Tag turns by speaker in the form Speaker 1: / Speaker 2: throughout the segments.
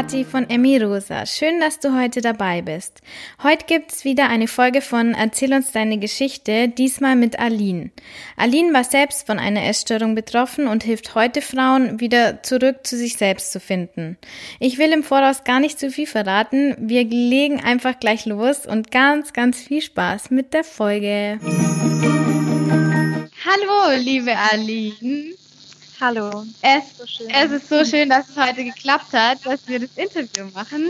Speaker 1: Kathi von Emmy Rosa. Schön, dass du heute dabei bist. Heute gibt's wieder eine Folge von Erzähl uns deine Geschichte, diesmal mit Aline. Aline war selbst von einer Essstörung betroffen und hilft heute Frauen, wieder zurück zu sich selbst zu finden. Ich will im Voraus gar nicht zu viel verraten. Wir legen einfach gleich los und ganz, ganz viel Spaß mit der Folge. Hallo, liebe Aline.
Speaker 2: Hallo.
Speaker 1: Es, so es, ist so schön, dass es heute geklappt hat, dass wir das Interview machen.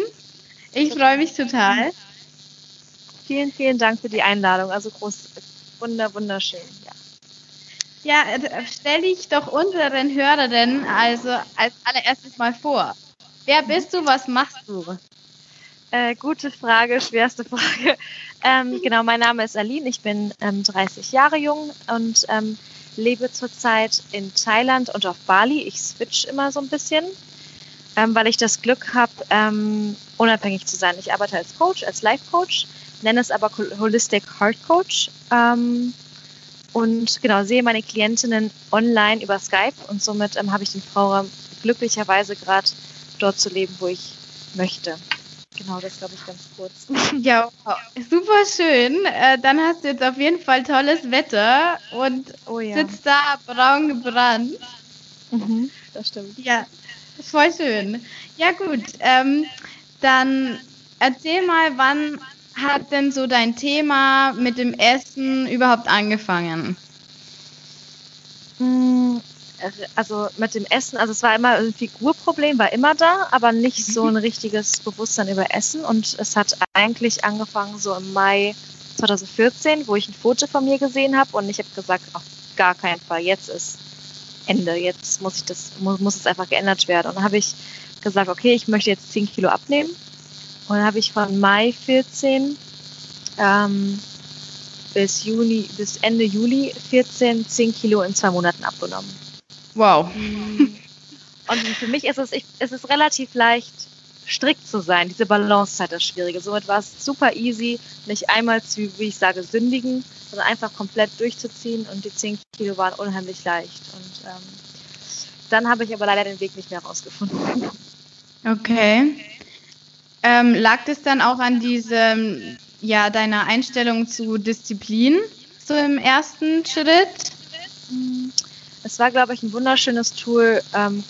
Speaker 1: Ich freue mich total.
Speaker 2: Vielen, vielen Dank für die Einladung. Also groß, wunder, wunderschön.
Speaker 1: Ja, ja äh, stell dich doch unseren Hörerinnen also als allererstes mal vor. Wer bist du? Was machst du?
Speaker 2: Äh, gute Frage, schwerste Frage. Ähm, genau, mein Name ist Aline, ich bin ähm, 30 Jahre jung und ähm, lebe zurzeit in Thailand und auf Bali. Ich switch immer so ein bisschen, ähm, weil ich das Glück habe, ähm, unabhängig zu sein. Ich arbeite als Coach, als Life Coach, nenne es aber Holistic Heart Coach. Ähm, und genau, sehe meine Klientinnen online über Skype und somit ähm, habe ich den Freiraum glücklicherweise gerade dort zu leben, wo ich möchte. Genau, das glaube ich ganz kurz.
Speaker 1: Ja, super schön. Äh, dann hast du jetzt auf jeden Fall tolles Wetter und oh, ja. sitzt da braun gebrannt.
Speaker 2: Mhm, das stimmt.
Speaker 1: Ja, voll schön. Ja gut, ähm, dann erzähl mal, wann hat denn so dein Thema mit dem Essen überhaupt angefangen?
Speaker 2: Also mit dem Essen, also es war immer ein Figurproblem, war immer da, aber nicht so ein richtiges Bewusstsein über Essen. Und es hat eigentlich angefangen so im Mai 2014, wo ich ein Foto von mir gesehen habe und ich habe gesagt, auf gar keinen Fall, jetzt ist Ende, jetzt muss ich das, muss, muss es einfach geändert werden. Und dann habe ich gesagt, okay, ich möchte jetzt 10 Kilo abnehmen. Und dann habe ich von Mai 14 ähm, bis Juni, bis Ende Juli 14 10 Kilo in zwei Monaten abgenommen.
Speaker 1: Wow.
Speaker 2: Und für mich ist es, ich, es ist relativ leicht, strikt zu sein. Diese Balancezeit ist schwierige. Somit war es super easy, nicht einmal zu, wie ich sage, sündigen, sondern einfach komplett durchzuziehen. Und die 10 Kilo waren unheimlich leicht. Und ähm, dann habe ich aber leider den Weg nicht mehr rausgefunden.
Speaker 1: Okay. Ähm, lag das dann auch an diesem, ja, deiner Einstellung zu Disziplin, so im ersten Schritt?
Speaker 2: Mhm es war, glaube ich, ein wunderschönes Tool. Ähm,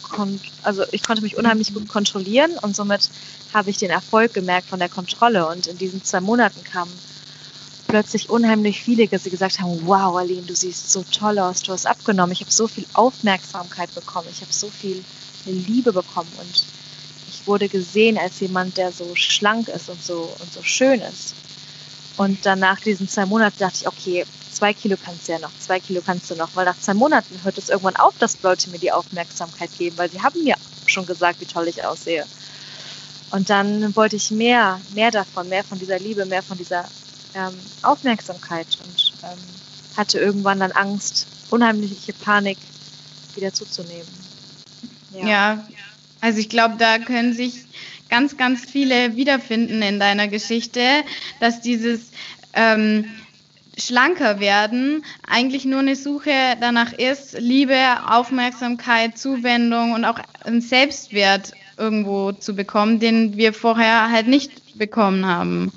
Speaker 2: also ich konnte mich unheimlich gut kontrollieren und somit habe ich den Erfolg gemerkt von der Kontrolle. Und in diesen zwei Monaten kamen plötzlich unheimlich viele, die gesagt haben, wow, Aline, du siehst so toll aus, du hast abgenommen. Ich habe so viel Aufmerksamkeit bekommen, ich habe so viel Liebe bekommen und ich wurde gesehen als jemand, der so schlank ist und so, und so schön ist. Und dann nach diesen zwei Monaten dachte ich, okay, zwei Kilo kannst du ja noch, zwei Kilo kannst du noch, weil nach zwei Monaten hört es irgendwann auf, dass Leute mir die Aufmerksamkeit geben, weil sie haben mir schon gesagt, wie toll ich aussehe. Und dann wollte ich mehr, mehr davon, mehr von dieser Liebe, mehr von dieser ähm, Aufmerksamkeit und ähm, hatte irgendwann dann Angst, unheimliche Panik wieder zuzunehmen.
Speaker 1: Ja, ja also ich glaube, da können sich ganz, ganz viele wiederfinden in deiner Geschichte, dass dieses ähm, schlanker werden eigentlich nur eine Suche danach ist, Liebe, Aufmerksamkeit, Zuwendung und auch einen Selbstwert irgendwo zu bekommen, den wir vorher halt nicht bekommen haben.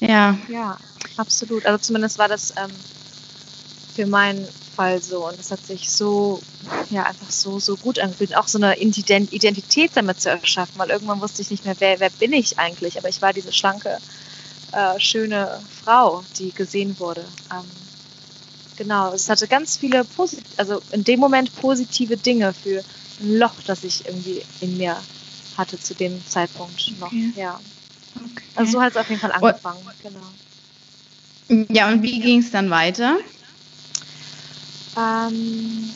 Speaker 2: Ja. Ja, absolut. Also zumindest war das ähm, für meinen Fall so und es hat sich so, ja, einfach so, so gut angefühlt. Auch so eine Identität damit zu erschaffen, weil irgendwann wusste ich nicht mehr, wer, wer bin ich eigentlich, aber ich war diese schlanke, äh, schöne Frau, die gesehen wurde. Ähm, genau, es hatte ganz viele, Posit also in dem Moment positive Dinge für ein Loch, das ich irgendwie in mir hatte zu dem Zeitpunkt noch. Okay. Ja. Okay. Also so hat es auf jeden Fall angefangen. Und,
Speaker 1: genau. Ja, und wie ging es dann weiter?
Speaker 2: Ähm,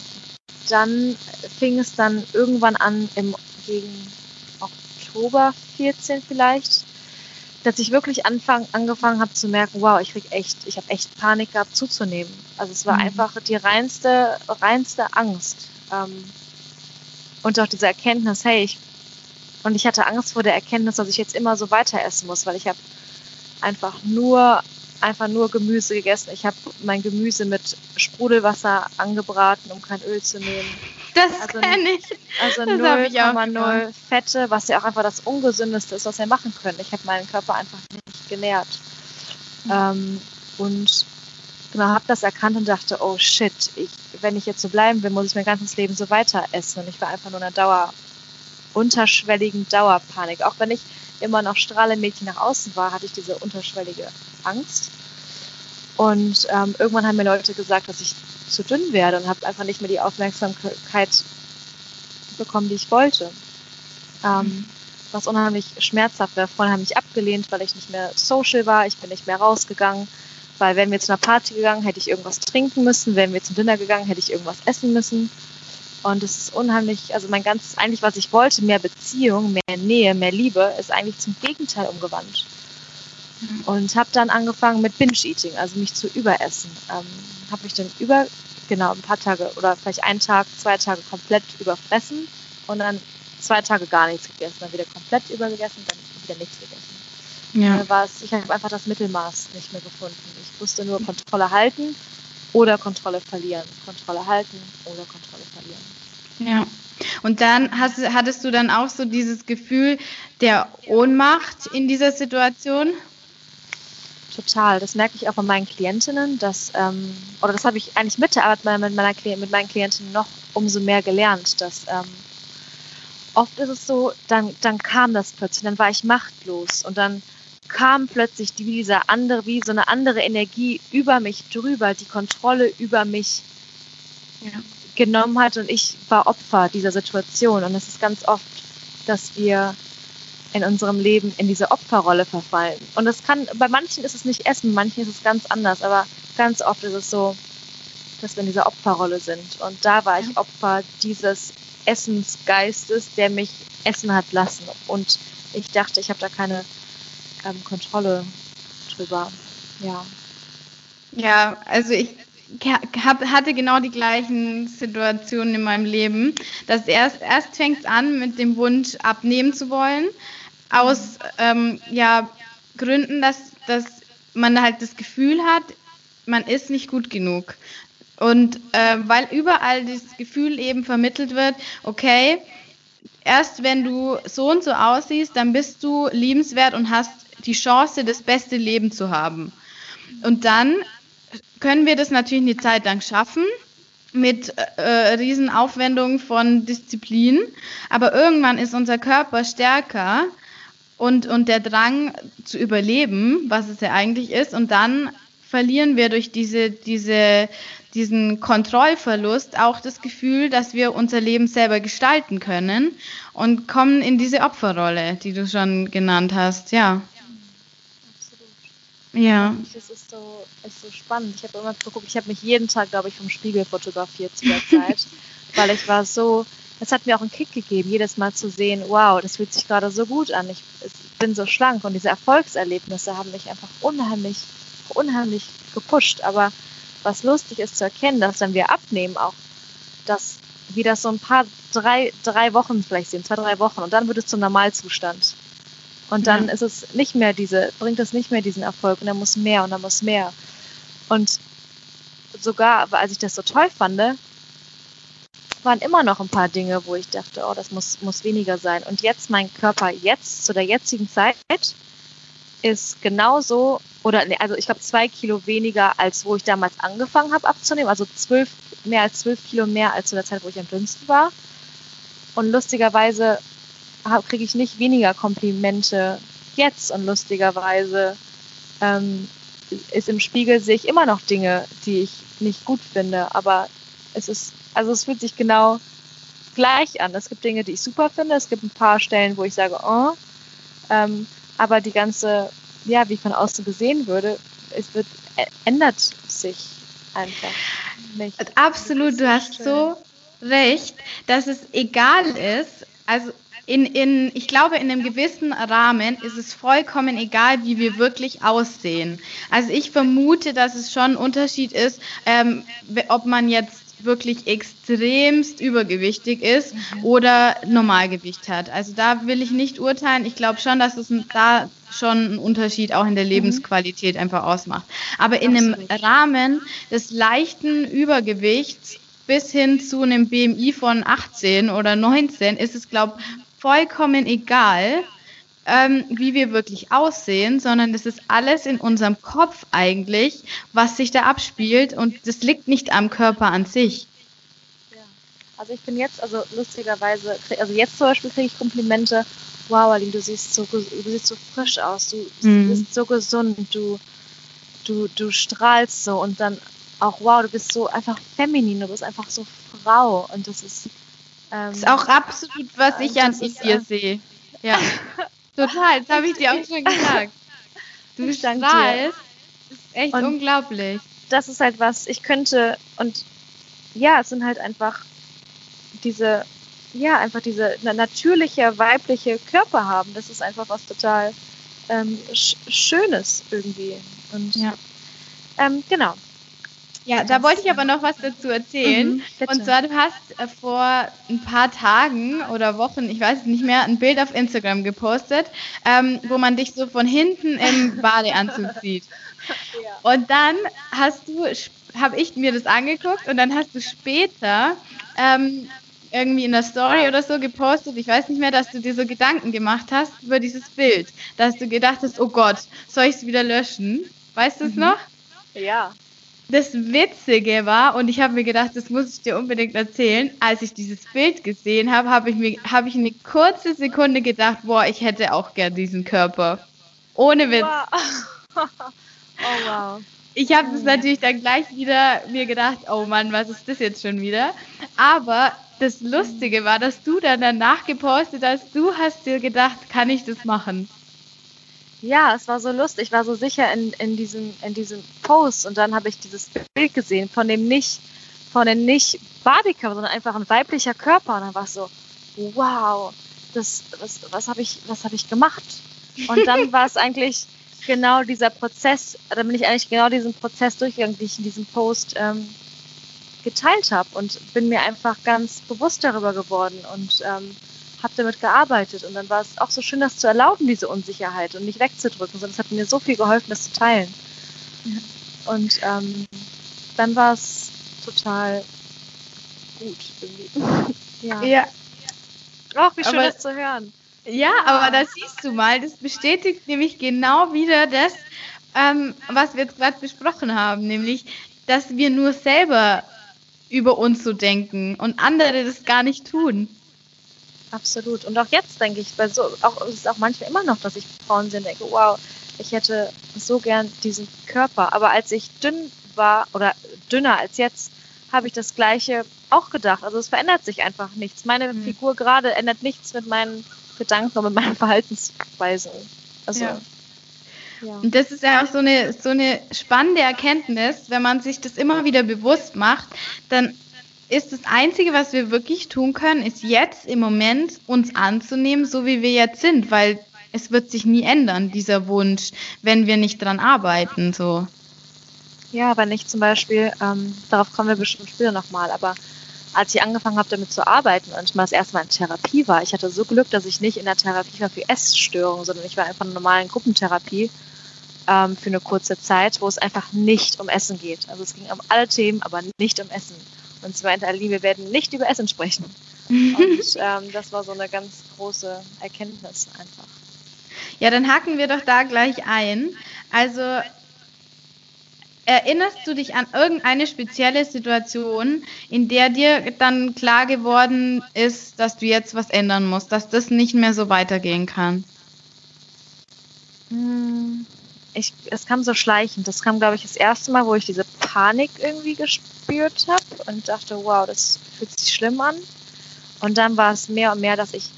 Speaker 2: dann fing es dann irgendwann an im gegen Oktober 14 vielleicht, dass ich wirklich anfang, angefangen habe zu merken, wow, ich krieg echt, ich habe echt Panik gehabt zuzunehmen. Also es war mhm. einfach die reinste, reinste Angst. Ähm, und auch diese Erkenntnis, hey, ich, und ich hatte Angst vor der Erkenntnis, dass ich jetzt immer so weiter essen muss, weil ich habe einfach nur, einfach nur Gemüse gegessen. Ich habe mein Gemüse mit Sprudelwasser angebraten, um kein Öl zu nehmen.
Speaker 1: Das also, kenne ich.
Speaker 2: Also 0,0 Fette, was ja auch einfach das Ungesündeste ist, was wir machen können. Ich habe meinen Körper einfach nicht genährt. Mhm. Ähm, und genau, habe das erkannt und dachte, oh shit, ich, wenn ich jetzt so bleiben will, muss ich mein ganzes Leben so weiter essen. Und ich war einfach nur in einer Dauer, unterschwelligen Dauerpanik. Auch wenn ich immer noch Strahlemädchen nach außen war, hatte ich diese unterschwellige Angst. Und ähm, irgendwann haben mir Leute gesagt, dass ich zu dünn werde und habe einfach nicht mehr die Aufmerksamkeit bekommen, die ich wollte. Ähm, mhm. was unheimlich schmerzhaft wäre. Vorhin habe ich abgelehnt, weil ich nicht mehr social war. Ich bin nicht mehr rausgegangen, weil wären wir zu einer Party gegangen, hätte ich irgendwas trinken müssen. Wären wir zum Dinner gegangen, hätte ich irgendwas essen müssen. Und es ist unheimlich, also mein ganzes, eigentlich was ich wollte, mehr Beziehung, mehr Nähe, mehr Liebe, ist eigentlich zum Gegenteil umgewandt. Mhm. Und habe dann angefangen mit Binge-Eating, also mich zu überessen. Ähm, habe mich dann über, genau, ein paar Tage oder vielleicht einen Tag, zwei Tage komplett überfressen und dann zwei Tage gar nichts gegessen, dann wieder komplett übergegessen, dann wieder nichts gegessen. Ja. War ich habe einfach das Mittelmaß nicht mehr gefunden. Ich wusste nur Kontrolle halten oder Kontrolle verlieren. Kontrolle halten oder Kontrolle verlieren.
Speaker 1: Ja. Und dann hast, hattest du dann auch so dieses Gefühl der Ohnmacht in dieser Situation?
Speaker 2: Total. Das merke ich auch bei meinen Klientinnen, dass, ähm, oder das habe ich eigentlich mit der Arbeit mit, meiner, mit meinen Klientinnen noch umso mehr gelernt, dass ähm, oft ist es so, dann, dann kam das plötzlich, dann war ich machtlos und dann kam plötzlich diese andere, wie so eine andere Energie über mich drüber, die Kontrolle über mich ja. genommen hat und ich war Opfer dieser Situation. Und es ist ganz oft, dass wir in unserem Leben in diese Opferrolle verfallen. Und das kann, bei manchen ist es nicht Essen, manchen ist es ganz anders, aber ganz oft ist es so, dass wir in dieser Opferrolle sind. Und da war ich Opfer dieses Essensgeistes, der mich essen hat lassen. Und ich dachte, ich habe da keine ähm, Kontrolle drüber. Ja.
Speaker 1: Ja, also ich hab, hatte genau die gleichen Situationen in meinem Leben. Dass erst, erst fängt es an mit dem Wunsch, abnehmen zu wollen. Aus ähm, ja, Gründen, dass, dass man halt das Gefühl hat, man ist nicht gut genug. Und äh, weil überall dieses Gefühl eben vermittelt wird, okay, erst wenn du so und so aussiehst, dann bist du liebenswert und hast die Chance, das beste Leben zu haben. Und dann können wir das natürlich eine Zeit lang schaffen mit äh, Riesenaufwendungen von Disziplin, aber irgendwann ist unser Körper stärker und, und der Drang zu überleben, was es ja eigentlich ist, und dann verlieren wir durch diese, diese, diesen Kontrollverlust auch das Gefühl, dass wir unser Leben selber gestalten können und kommen in diese Opferrolle, die du schon genannt hast, ja. Ja.
Speaker 2: Das ist so, ist so spannend. Ich habe immer geguckt, ich habe mich jeden Tag, glaube ich, vom Spiegel fotografiert zu der Zeit, weil ich war so, es hat mir auch einen Kick gegeben, jedes Mal zu sehen, wow, das fühlt sich gerade so gut an. Ich, bin so schlank und diese Erfolgserlebnisse haben mich einfach unheimlich, unheimlich gepusht. Aber was lustig ist zu erkennen, dass wenn wir abnehmen, auch, dass wie das so ein paar, drei, drei Wochen vielleicht sind, zwei, drei Wochen und dann wird es zum Normalzustand. Und dann ja. ist es nicht mehr diese, bringt es nicht mehr diesen Erfolg und er muss mehr und er muss mehr. Und sogar, als ich das so toll fand, waren immer noch ein paar Dinge, wo ich dachte, oh, das muss, muss weniger sein. Und jetzt mein Körper jetzt, zu der jetzigen Zeit, ist genauso, oder also ich glaube zwei Kilo weniger, als wo ich damals angefangen habe abzunehmen. Also zwölf, mehr als zwölf Kilo mehr als zu der Zeit, wo ich am dünnsten war. Und lustigerweise kriege ich nicht weniger Komplimente jetzt und lustigerweise ähm, ist im Spiegel sehe ich immer noch Dinge, die ich nicht gut finde, aber es ist, also es fühlt sich genau gleich an. Es gibt Dinge, die ich super finde, es gibt ein paar Stellen, wo ich sage, oh, ähm, aber die ganze, ja, wie von außen gesehen würde, es wird, ändert sich einfach nicht.
Speaker 1: Absolut, du hast so recht, dass es egal ist, also in, in, ich glaube, in einem gewissen Rahmen ist es vollkommen egal, wie wir wirklich aussehen. Also ich vermute, dass es schon ein Unterschied ist, ähm, ob man jetzt wirklich extremst übergewichtig ist mhm. oder Normalgewicht hat. Also da will ich nicht urteilen. Ich glaube schon, dass es da schon einen Unterschied auch in der mhm. Lebensqualität einfach ausmacht. Aber in einem Rahmen des leichten Übergewichts bis hin zu einem BMI von 18 oder 19 ist es, glaube ich, vollkommen egal, ähm, wie wir wirklich aussehen, sondern es ist alles in unserem Kopf eigentlich, was sich da abspielt und das liegt nicht am Körper an sich.
Speaker 2: Ja. Also ich bin jetzt, also lustigerweise, also jetzt zum Beispiel kriege ich Komplimente, wow, Aline, du siehst so, du siehst so frisch aus, du mhm. bist so gesund, du, du, du strahlst so und dann auch, wow, du bist so einfach feminin, du bist einfach so Frau und das ist
Speaker 1: ähm, das ist auch absolut, was ich an dir sehe. Ja. Total, das habe ich dir auch schon gesagt. Du strahlst. Das ist echt und unglaublich.
Speaker 2: Das ist halt was, ich könnte, und ja, es sind halt einfach diese, ja, einfach diese natürliche weibliche Körper haben. Das ist einfach was total ähm, Schönes irgendwie. Und ja. ähm, genau.
Speaker 1: Ja, da wollte ich aber noch was dazu erzählen. Mhm, und zwar, du hast äh, vor ein paar Tagen oder Wochen, ich weiß es nicht mehr, ein Bild auf Instagram gepostet, ähm, wo man dich so von hinten im Badeanzug sieht. Ja. Und dann hast du, habe ich mir das angeguckt und dann hast du später ähm, irgendwie in der Story oder so gepostet, ich weiß nicht mehr, dass du dir so Gedanken gemacht hast über dieses Bild, dass du gedacht hast, oh Gott, soll ich es wieder löschen? Weißt du es mhm. noch?
Speaker 2: Ja
Speaker 1: das Witzige war, und ich habe mir gedacht, das muss ich dir unbedingt erzählen, als ich dieses Bild gesehen habe, habe ich mir, habe ich eine kurze Sekunde gedacht, boah, ich hätte auch gern diesen Körper. Ohne Witz. Wow. oh wow. Ich habe das natürlich dann gleich wieder mir gedacht, oh Mann, was ist das jetzt schon wieder? Aber das Lustige war, dass du dann danach gepostet hast, du hast dir gedacht, kann ich das machen?
Speaker 2: Ja, es war so lustig. Ich war so sicher in, in, diesem, in diesem Post und dann habe ich dieses Bild gesehen von dem nicht, von dem nicht Barbie-Körper, sondern einfach ein weiblicher Körper. Und dann war es so, wow, das, was, was habe ich, was ich gemacht? Und dann war es eigentlich genau dieser Prozess, dann bin ich eigentlich genau diesen Prozess durchgegangen, den ich in diesem Post ähm, geteilt habe und bin mir einfach ganz bewusst darüber geworden und ähm, habe damit gearbeitet und dann war es auch so schön, das zu erlauben, diese Unsicherheit und nicht wegzudrücken, sondern es hat mir so viel geholfen, das zu teilen. Ja. Und ähm, dann war es total gut irgendwie.
Speaker 1: ja. ja.
Speaker 2: Ach, wie schön aber, das zu hören.
Speaker 1: Ja, aber da siehst du mal, das bestätigt nämlich genau wieder das, ähm, was wir jetzt gerade besprochen haben, nämlich, dass wir nur selber über uns so denken und andere das gar nicht tun.
Speaker 2: Absolut. Und auch jetzt denke ich, bei so, auch, es ist auch manchmal immer noch, dass ich Frauen sehe und denke, wow, ich hätte so gern diesen Körper. Aber als ich dünn war oder dünner als jetzt, habe ich das Gleiche auch gedacht. Also es verändert sich einfach nichts. Meine mhm. Figur gerade ändert nichts mit meinen Gedanken und mit meinen Verhaltensweisen. Also. Ja.
Speaker 1: Ja. Und das ist ja auch so eine, so eine spannende Erkenntnis, wenn man sich das immer wieder bewusst macht, dann ist das Einzige, was wir wirklich tun können, ist jetzt im Moment uns anzunehmen, so wie wir jetzt sind, weil es wird sich nie ändern, dieser Wunsch, wenn wir nicht dran arbeiten, so.
Speaker 2: Ja, wenn ich zum Beispiel, ähm, darauf kommen wir bestimmt später nochmal, aber als ich angefangen habe, damit zu arbeiten und mal das erste Mal in Therapie war, ich hatte so Glück, dass ich nicht in der Therapie war für Essstörungen, sondern ich war einfach in einer normalen Gruppentherapie ähm, für eine kurze Zeit, wo es einfach nicht um Essen geht. Also es ging um alle Themen, aber nicht um Essen. Und sie meinte, Ali, wir werden nicht über Essen sprechen. Und ähm, das war so eine ganz große Erkenntnis einfach.
Speaker 1: Ja, dann hacken wir doch da gleich ein. Also erinnerst du dich an irgendeine spezielle Situation, in der dir dann klar geworden ist, dass du jetzt was ändern musst, dass das nicht mehr so weitergehen kann?
Speaker 2: Hm, ich, es kam so schleichend. Das kam, glaube ich, das erste Mal, wo ich diese Panik irgendwie gespürt habe und dachte, wow, das fühlt sich schlimm an. Und dann war es mehr und mehr, dass ich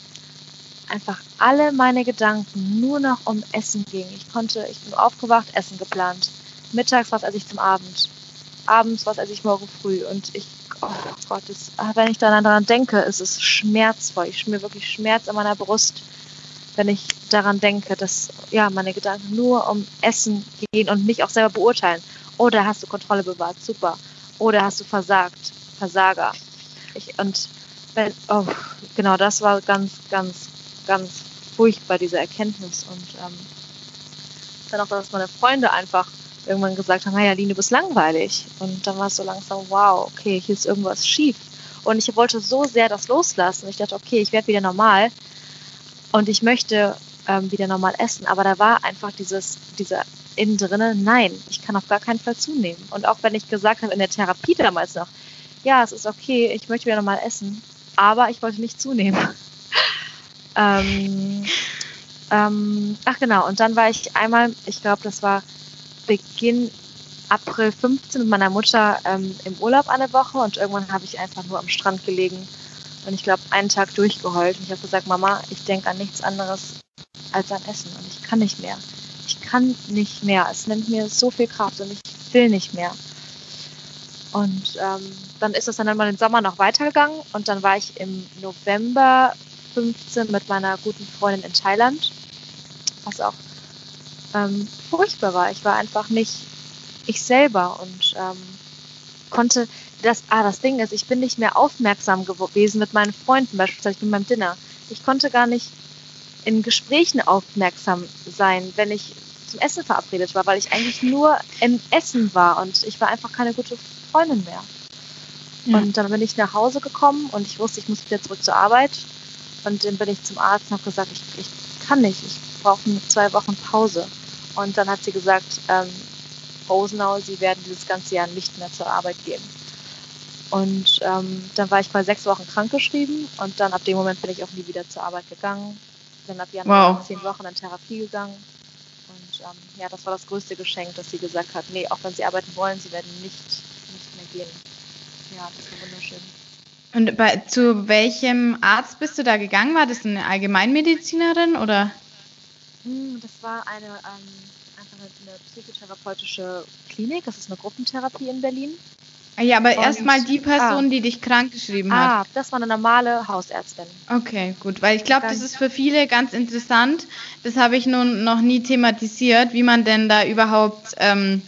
Speaker 2: einfach alle meine Gedanken nur noch um Essen ging. Ich konnte, ich bin aufgewacht, Essen geplant. Mittags was esse ich zum Abend. Abends was esse ich morgen früh. Und ich, oh Gott, das, wenn ich daran denke, ist es schmerzvoll. Ich spüre wirklich Schmerz in meiner Brust wenn ich daran denke, dass ja meine Gedanken nur um Essen gehen und mich auch selber beurteilen. Oder hast du Kontrolle bewahrt? Super. Oder hast du versagt? Versager. Ich, und wenn, oh, genau, das war ganz, ganz, ganz furchtbar, diese Erkenntnis. Und ähm, dann auch, dass meine Freunde einfach irgendwann gesagt haben, naja, Line, du bist langweilig. Und dann war es so langsam, wow, okay, hier ist irgendwas schief. Und ich wollte so sehr das loslassen. Ich dachte, okay, ich werde wieder normal und ich möchte ähm, wieder normal essen. Aber da war einfach dieses, dieser innen drinnen, nein, ich kann auf gar keinen Fall zunehmen. Und auch wenn ich gesagt habe in der Therapie damals noch, ja, es ist okay, ich möchte wieder normal essen, aber ich wollte nicht zunehmen. ähm, ähm, ach genau, und dann war ich einmal, ich glaube, das war Beginn April 15 mit meiner Mutter ähm, im Urlaub eine Woche und irgendwann habe ich einfach nur am Strand gelegen und ich glaube einen Tag durchgeheult und ich habe gesagt, Mama, ich denke an nichts anderes als an Essen und ich kann nicht mehr. Kann nicht mehr. Es nimmt mir so viel Kraft und ich will nicht mehr. Und ähm, dann ist es dann mal den Sommer noch weitergegangen und dann war ich im November 15 mit meiner guten Freundin in Thailand, was auch ähm, furchtbar war. Ich war einfach nicht ich selber und ähm, konnte das, ah, das Ding ist, ich bin nicht mehr aufmerksam gewesen mit meinen Freunden, beispielsweise bin beim Dinner. Ich konnte gar nicht in Gesprächen aufmerksam sein, wenn ich zum Essen verabredet war, weil ich eigentlich nur im Essen war und ich war einfach keine gute Freundin mehr. Ja. Und dann bin ich nach Hause gekommen und ich wusste, ich muss wieder zurück zur Arbeit. Und dann bin ich zum Arzt und habe gesagt, ich, ich kann nicht, ich brauche zwei Wochen Pause. Und dann hat sie gesagt, ähm, Rosenau, sie werden dieses ganze Jahr nicht mehr zur Arbeit gehen. Und ähm, dann war ich mal sechs Wochen krankgeschrieben und dann ab dem Moment bin ich auch nie wieder zur Arbeit gegangen. Dann ab Januar wow. zehn Wochen in Therapie gegangen. Und ähm, ja, das war das größte Geschenk, dass sie gesagt hat, nee, auch wenn sie arbeiten wollen, sie werden nicht, nicht mehr gehen. Ja, das war wunderschön.
Speaker 1: Und bei, zu welchem Arzt bist du da gegangen? War das eine Allgemeinmedizinerin oder?
Speaker 2: Hm, das war eine, ähm, einfach eine psychotherapeutische Klinik. Das ist eine Gruppentherapie in Berlin.
Speaker 1: Ja, aber erstmal die Person, ah, die dich krank geschrieben hat. Ah,
Speaker 2: das war eine normale Hausärztin.
Speaker 1: Okay, gut, weil ich glaube, das ist für viele ganz interessant. Das habe ich nun noch nie thematisiert, wie man denn da überhaupt ähm,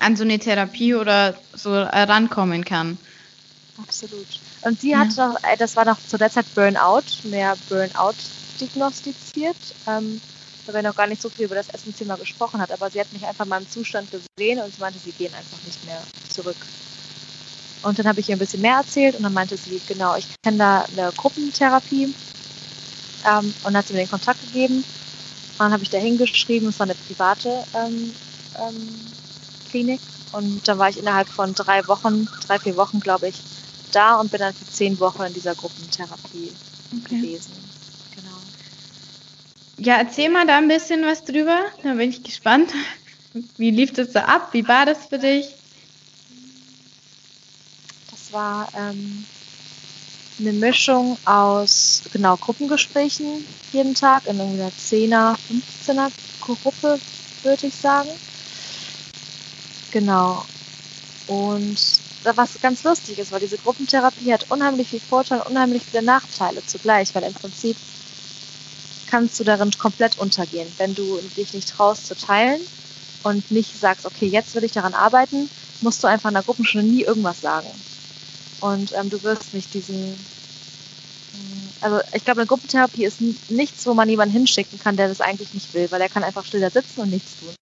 Speaker 1: an so eine Therapie oder so rankommen kann.
Speaker 2: Absolut. Und sie ja. hat doch, äh, das war noch zu der Zeit Burnout, mehr Burnout diagnostiziert. Ähm, weil wir noch gar nicht so viel über das Essensthema gesprochen hat, aber sie hat mich einfach in meinem Zustand gesehen und sie meinte, sie gehen einfach nicht mehr zurück. Und dann habe ich ihr ein bisschen mehr erzählt und dann meinte sie, genau, ich kenne da eine Gruppentherapie ähm, und hat sie mir den Kontakt gegeben. Und dann habe ich da hingeschrieben, es war eine private ähm, ähm, Klinik und dann war ich innerhalb von drei Wochen, drei, vier Wochen, glaube ich, da und bin dann für zehn Wochen in dieser Gruppentherapie okay. gewesen. Genau.
Speaker 1: Ja, erzähl mal da ein bisschen was drüber. Da bin ich gespannt. Wie lief das so ab? Wie war das für dich?
Speaker 2: War ähm, eine Mischung aus genau Gruppengesprächen jeden Tag in einer 10er, 15er Gruppe, würde ich sagen. Genau. Und was ganz lustig ist, weil diese Gruppentherapie hat unheimlich viel Vorteile, unheimlich viele Nachteile zugleich, weil im Prinzip kannst du darin komplett untergehen, wenn du dich nicht traust zu teilen und nicht sagst, okay, jetzt will ich daran arbeiten, musst du einfach in der Gruppenstunde nie irgendwas sagen. Und ähm, du wirst nicht diesen. Mm, also ich glaube, eine Gruppentherapie ist nichts, wo man jemanden hinschicken kann, der das eigentlich nicht will, weil er kann einfach still da sitzen und nichts tun.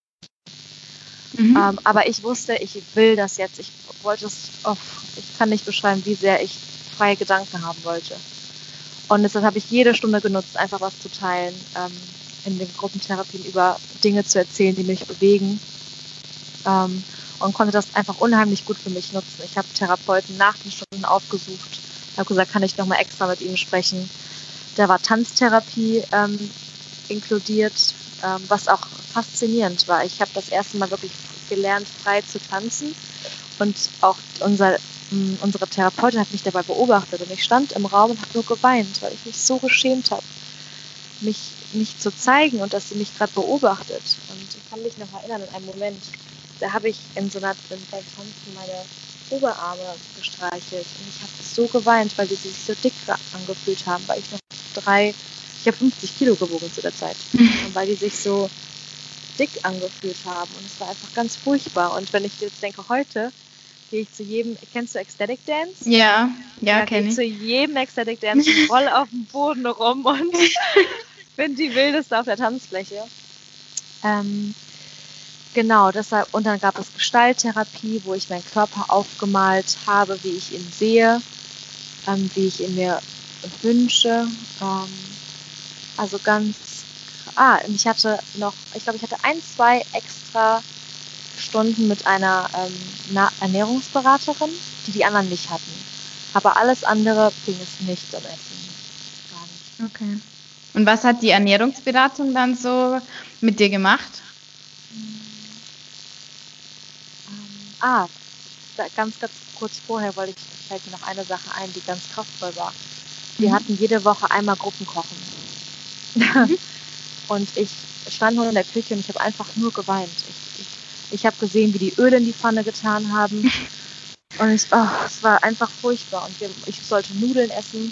Speaker 2: Mhm. Ähm, aber ich wusste, ich will das jetzt. Ich wollte es, oh, ich kann nicht beschreiben, wie sehr ich freie Gedanken haben wollte. Und deshalb habe ich jede Stunde genutzt, einfach was zu teilen, ähm, in den Gruppentherapien über Dinge zu erzählen, die mich bewegen. Ähm, und konnte das einfach unheimlich gut für mich nutzen. Ich habe Therapeuten nach den Stunden aufgesucht, habe gesagt, kann ich nochmal extra mit ihm sprechen. Da war Tanztherapie ähm, inkludiert, ähm, was auch faszinierend war. Ich habe das erste Mal wirklich gelernt, frei zu tanzen und auch unser, unsere Therapeutin hat mich dabei beobachtet und ich stand im Raum und habe nur geweint, weil ich mich so geschämt habe, mich nicht zu zeigen und dass sie mich gerade beobachtet. Und ich kann mich noch erinnern an einen Moment, da habe ich in so einer, beim Tanzen meine Oberarme gestreichelt und ich habe so geweint, weil die sich so dick angefühlt haben, weil ich noch drei, ich habe 50 Kilo gewogen zu der Zeit und weil die sich so dick angefühlt haben und es war einfach ganz furchtbar und wenn ich jetzt denke, heute gehe ich zu jedem, kennst du Ecstatic Dance?
Speaker 1: Ja, ja, ja kenne
Speaker 2: ich. zu jedem Ecstatic Dance rolle auf dem Boden rum und bin die wildeste auf der Tanzfläche. Ähm, Genau, deshalb, und dann gab es Gestalttherapie, wo ich meinen Körper aufgemalt habe, wie ich ihn sehe, ähm, wie ich ihn mir wünsche. Ähm, also ganz, ah, und ich hatte noch, ich glaube, ich hatte ein, zwei extra Stunden mit einer ähm, Ernährungsberaterin, die die anderen nicht hatten. Aber alles andere ging es nicht am Essen.
Speaker 1: Gar nicht. Okay. Und was hat die Ernährungsberatung dann so mit dir gemacht?
Speaker 2: Ah, ganz, ganz kurz vorher wollte ich, fällt mir noch eine Sache ein, die ganz kraftvoll war. Wir mhm. hatten jede Woche einmal Gruppenkochen. Mhm. und ich stand nur in der Küche und ich habe einfach nur geweint. Ich, ich, ich habe gesehen, wie die Öle in die Pfanne getan haben. Und ich, oh, es war einfach furchtbar. Und wir, ich sollte Nudeln essen.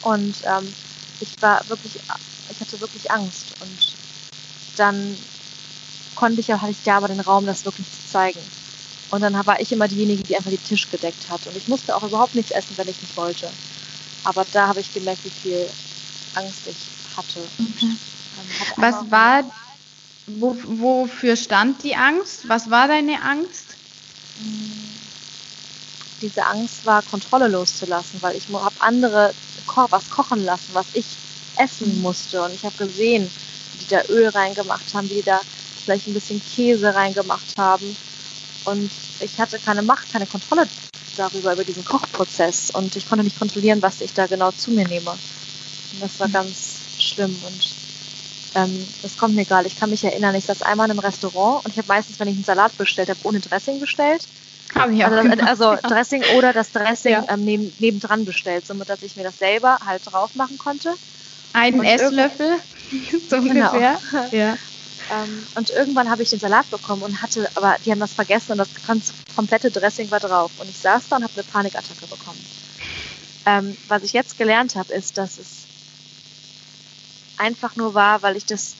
Speaker 2: Und ähm, ich war wirklich, ich hatte wirklich Angst. Und dann konnte ich ja, hatte ich ja aber den Raum, das wirklich zu zeigen. Und dann war ich immer diejenige, die einfach den Tisch gedeckt hat. Und ich musste auch überhaupt nichts essen, wenn ich nicht wollte. Aber da habe ich gemerkt, wie viel Angst ich hatte.
Speaker 1: Okay. Was war, wo, wofür stand die Angst? Was war deine Angst?
Speaker 2: Diese Angst war, Kontrolle loszulassen, weil ich habe andere was kochen lassen, was ich essen mhm. musste. Und ich habe gesehen, wie die da Öl reingemacht haben, wie die da vielleicht ein bisschen Käse reingemacht haben. Und ich hatte keine Macht, keine Kontrolle darüber, über diesen Kochprozess. Und ich konnte nicht kontrollieren, was ich da genau zu mir nehme. Und das war mhm. ganz schlimm. Und ähm, das kommt mir gerade. Ich kann mich erinnern, ich saß einmal in einem Restaurant und ich habe meistens, wenn ich einen Salat bestellt habe, ohne Dressing bestellt.
Speaker 1: Hab ich
Speaker 2: auch also, das, also Dressing oder das Dressing ja. ähm, neben, nebendran bestellt, somit dass ich mir das selber halt drauf machen konnte.
Speaker 1: Einen Esslöffel, so
Speaker 2: genau. ungefähr. Ja. Ähm, und irgendwann habe ich den Salat bekommen und hatte, aber die haben das vergessen und das ganz komplette Dressing war drauf. Und ich saß da und habe eine Panikattacke bekommen. Ähm, was ich jetzt gelernt habe, ist, dass es einfach nur war, weil ich das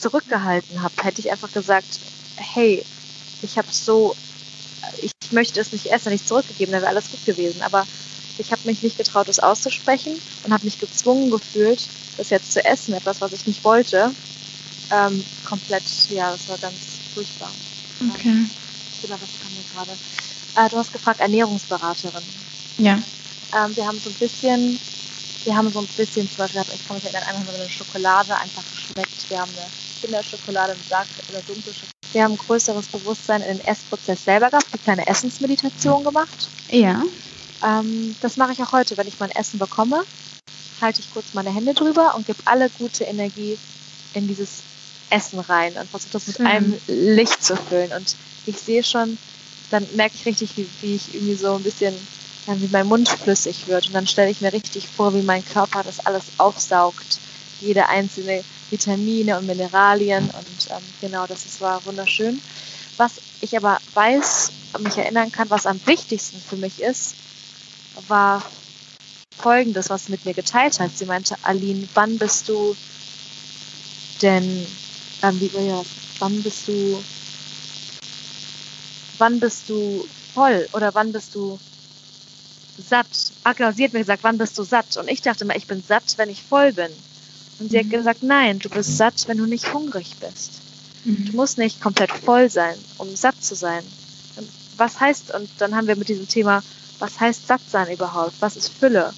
Speaker 2: zurückgehalten habe. Hätte ich einfach gesagt, hey, ich habe so, ich möchte es nicht essen, nicht zurückgegeben, dann wäre alles gut gewesen. Aber ich habe mich nicht getraut, das auszusprechen und habe mich gezwungen gefühlt, das jetzt zu essen, etwas, was ich nicht wollte. Ähm, komplett, ja, das war ganz furchtbar.
Speaker 1: Okay. Ähm,
Speaker 2: was kam mir gerade? Äh, du hast gefragt, Ernährungsberaterin.
Speaker 1: Ja.
Speaker 2: Ähm, wir haben so ein bisschen wir haben so ein bisschen, zum Beispiel, ich kann mich erinnern, einmal haben wir eine Schokolade einfach geschmeckt. Wir haben eine Kinderschokolade im Sack oder dunkle Schokolade. Wir haben ein größeres Bewusstsein in den Essprozess selber gehabt, eine kleine Essensmeditation gemacht.
Speaker 1: Ja.
Speaker 2: Ähm, das mache ich auch heute, wenn ich mein Essen bekomme, halte ich kurz meine Hände drüber und gebe alle gute Energie in dieses Essen rein und versuche das mit einem Licht zu füllen. Und ich sehe schon, dann merke ich richtig, wie, wie ich irgendwie so ein bisschen wie mein Mund flüssig wird. Und dann stelle ich mir richtig vor, wie mein Körper das alles aufsaugt. Jede einzelne Vitamine und Mineralien. Und ähm, genau, das ist, war wunderschön. Was ich aber weiß mich erinnern kann, was am wichtigsten für mich ist, war folgendes, was sie mit mir geteilt hat. Sie meinte, Aline, wann bist du denn, ähm, wie, ja, wann bist du, wann bist du voll oder wann bist du satt. Ah, genau, sie hat mir gesagt, wann bist du satt? Und ich dachte immer, ich bin satt, wenn ich voll bin. Und sie mhm. hat gesagt, nein, du bist satt, wenn du nicht hungrig bist. Mhm. Du musst nicht komplett voll sein, um satt zu sein. Und was heißt, und dann haben wir mit diesem Thema, was heißt satt sein überhaupt? Was ist Fülle?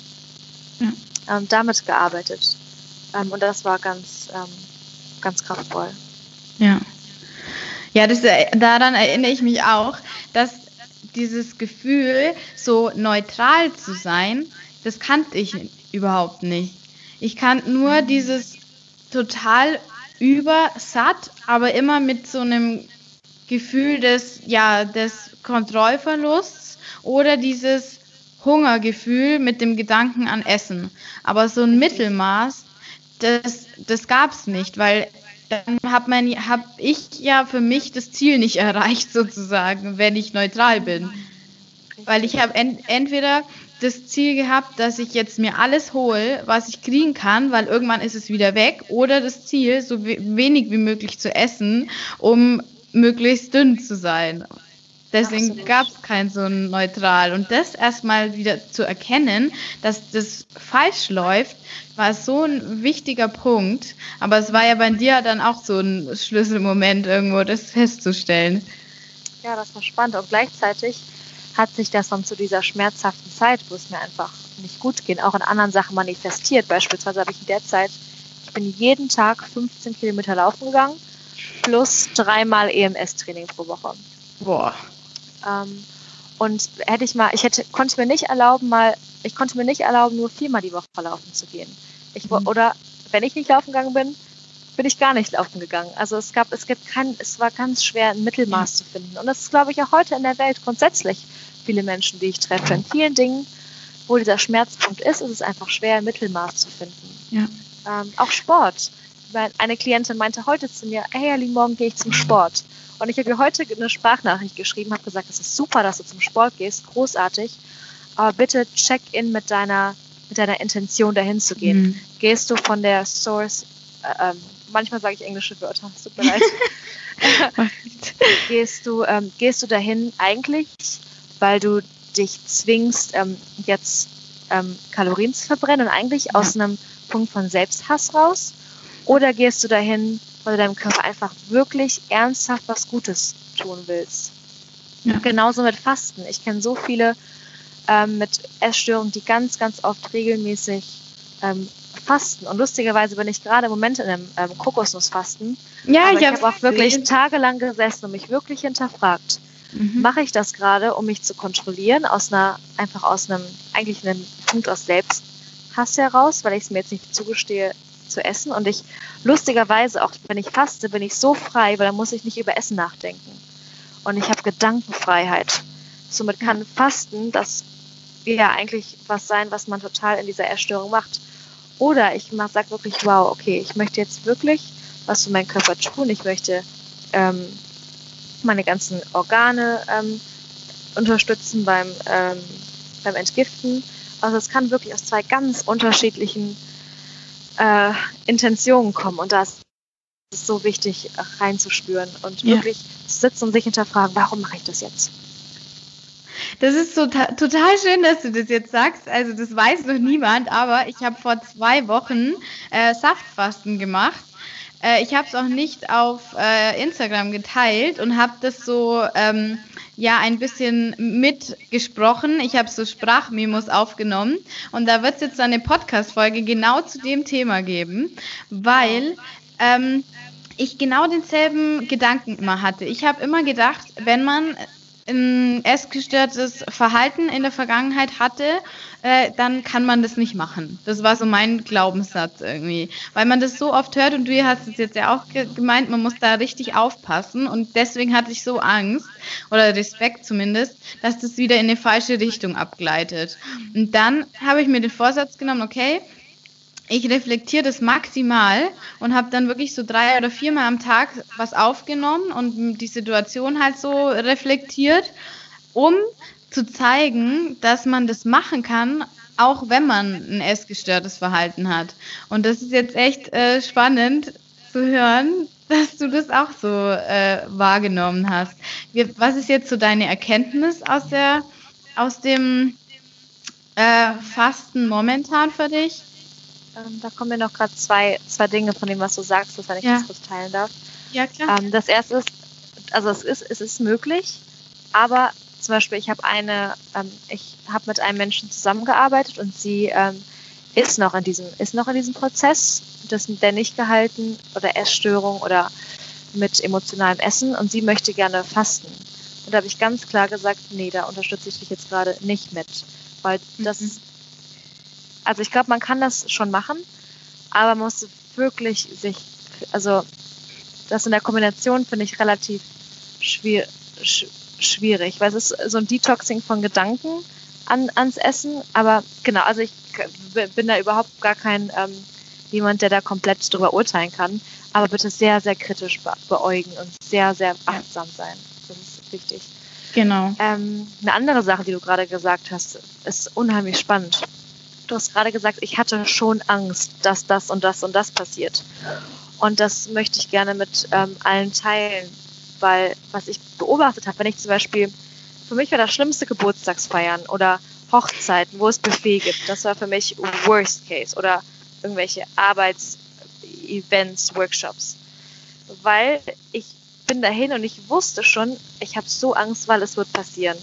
Speaker 2: Ja. Ähm, damit gearbeitet. Ähm, und das war ganz, ähm, ganz kraftvoll.
Speaker 1: Ja. Ja, das, äh, daran erinnere ich mich auch, dass dieses Gefühl, so neutral zu sein, das kannte ich überhaupt nicht. Ich kannte nur dieses total übersatt, aber immer mit so einem Gefühl des, ja, des Kontrollverlusts oder dieses Hungergefühl mit dem Gedanken an Essen. Aber so ein Mittelmaß, das, das gab es nicht, weil dann habe hab ich ja für mich das Ziel nicht erreicht, sozusagen, wenn ich neutral bin. Weil ich habe ent entweder das Ziel gehabt, dass ich jetzt mir alles hole, was ich kriegen kann, weil irgendwann ist es wieder weg, oder das Ziel, so wenig wie möglich zu essen, um möglichst dünn zu sein. Deswegen gab es kein so ein Neutral. Und das erstmal wieder zu erkennen, dass das falsch läuft, war so ein wichtiger Punkt. Aber es war ja bei dir dann auch so ein Schlüsselmoment, irgendwo das festzustellen.
Speaker 2: Ja, das war spannend. Und gleichzeitig hat sich das dann zu dieser schmerzhaften Zeit, wo es mir einfach nicht gut ging, auch in anderen Sachen manifestiert. Beispielsweise habe ich in der Zeit, ich bin jeden Tag 15 Kilometer laufen gegangen, plus dreimal EMS-Training pro Woche.
Speaker 1: Boah.
Speaker 2: Ähm, und hätte ich mal, ich hätte, konnte mir nicht erlauben, mal, ich konnte mir nicht erlauben, nur viermal die Woche laufen zu gehen. Ich, mhm. Oder wenn ich nicht laufen gegangen bin, bin ich gar nicht laufen gegangen. Also es gab, es gibt kein, es war ganz schwer, ein Mittelmaß zu finden. Und das ist, glaube ich, auch heute in der Welt grundsätzlich viele Menschen, die ich treffe. In vielen Dingen, wo dieser Schmerzpunkt ist, ist es einfach schwer, ein Mittelmaß zu finden.
Speaker 1: Ja.
Speaker 2: Ähm, auch Sport. Eine Klientin meinte heute zu mir, hey Ali, morgen gehe ich zum Sport. Und ich habe ihr heute eine Sprachnachricht geschrieben, habe gesagt, es ist super, dass du zum Sport gehst, großartig. Aber bitte check in mit deiner, mit deiner Intention, dahin zu gehen. Mhm. Gehst du von der Source, äh, ähm, manchmal sage ich englische Wörter, es tut mir leid. gehst, du, ähm, gehst du dahin eigentlich, weil du dich zwingst, ähm, jetzt ähm, Kalorien zu verbrennen und eigentlich ja. aus einem Punkt von Selbsthass raus? Oder gehst du dahin, weil du deinem Körper einfach wirklich ernsthaft was Gutes tun willst. Ja. Genauso mit Fasten. Ich kenne so viele ähm, mit Essstörungen, die ganz, ganz oft regelmäßig ähm, fasten. Und lustigerweise bin ich gerade im Moment in einem ähm, Kokosnussfasten.
Speaker 1: Ja,
Speaker 2: aber ich habe auch wirklich tagelang gesessen und mich wirklich hinterfragt. Mhm. Mache ich das gerade, um mich zu kontrollieren, aus einer, einfach aus einem, eigentlich einem Punkt aus Selbsthass heraus, weil ich es mir jetzt nicht zugestehe, zu essen. Und ich, lustigerweise, auch wenn ich faste, bin ich so frei, weil dann muss ich nicht über Essen nachdenken. Und ich habe Gedankenfreiheit. Somit kann Fasten das ja eigentlich was sein, was man total in dieser Erstörung macht. Oder ich sage wirklich, wow, okay, ich möchte jetzt wirklich was für meinen Körper tun. Ich möchte ähm, meine ganzen Organe ähm, unterstützen beim, ähm, beim Entgiften. Also es kann wirklich aus zwei ganz unterschiedlichen äh, Intentionen kommen. Und da ist es so wichtig, reinzuspüren und ja. wirklich zu sitzen und sich hinterfragen, warum mache ich das jetzt?
Speaker 1: Das ist so total schön, dass du das jetzt sagst. Also das weiß noch niemand, aber ich habe vor zwei Wochen äh, Saftfasten gemacht. Äh, ich habe es auch nicht auf äh, Instagram geteilt und habe das so ähm, ja ein bisschen mitgesprochen. Ich habe so Sprachmemos aufgenommen und da wird es jetzt eine Podcast-Folge genau zu dem Thema geben, weil ähm, ich genau denselben Gedanken immer hatte. Ich habe immer gedacht, wenn man ein essgestörtes Verhalten in der Vergangenheit hatte, äh, dann kann man das nicht machen. Das war so mein Glaubenssatz irgendwie. Weil man das so oft hört und du hast es jetzt ja auch ge gemeint, man muss da richtig aufpassen und deswegen hatte ich so Angst oder Respekt zumindest, dass das wieder in eine falsche Richtung abgleitet. Und dann habe ich mir den Vorsatz genommen, okay, ich reflektiere das maximal und habe dann wirklich so drei oder viermal am Tag was aufgenommen und die Situation halt so reflektiert, um zu zeigen, dass man das machen kann, auch wenn man ein essgestörtes Verhalten hat. Und das ist jetzt echt äh, spannend zu hören, dass du das auch so äh, wahrgenommen hast. Was ist jetzt so deine Erkenntnis aus der aus dem äh, Fasten momentan für dich?
Speaker 2: Ähm, da kommen mir noch gerade zwei, zwei Dinge von dem, was du sagst, wenn ich ja. das kurz teilen darf.
Speaker 1: Ja, klar.
Speaker 2: Ähm, das erste ist, also es ist, es ist möglich, aber zum Beispiel, ich habe eine, ähm, ich habe mit einem Menschen zusammengearbeitet und sie ähm, ist noch in diesem, ist noch in diesem Prozess des, der nicht gehalten oder Essstörung oder mit emotionalem Essen und sie möchte gerne fasten. Und da habe ich ganz klar gesagt, nee, da unterstütze ich dich jetzt gerade nicht mit. Weil das, mhm. Also ich glaube, man kann das schon machen, aber man muss wirklich sich, also das in der Kombination finde ich relativ schwierig schwierig, weil es ist so ein Detoxing von Gedanken an, ans Essen. Aber genau, also ich bin da überhaupt gar kein ähm, jemand, der da komplett drüber urteilen kann. Aber bitte sehr, sehr kritisch be beäugen und sehr, sehr achtsam sein. Das ist wichtig.
Speaker 1: Genau.
Speaker 2: Ähm, eine andere Sache, die du gerade gesagt hast, ist unheimlich spannend. Du hast gerade gesagt, ich hatte schon Angst, dass das und das und das passiert. Und das möchte ich gerne mit ähm, allen teilen weil was ich beobachtet habe, wenn ich zum Beispiel, für mich war das schlimmste Geburtstagsfeiern oder Hochzeiten, wo es Buffet gibt, das war für mich Worst Case oder irgendwelche Arbeitsevents, Workshops, weil ich bin dahin und ich wusste schon, ich habe so Angst, weil es wird passieren.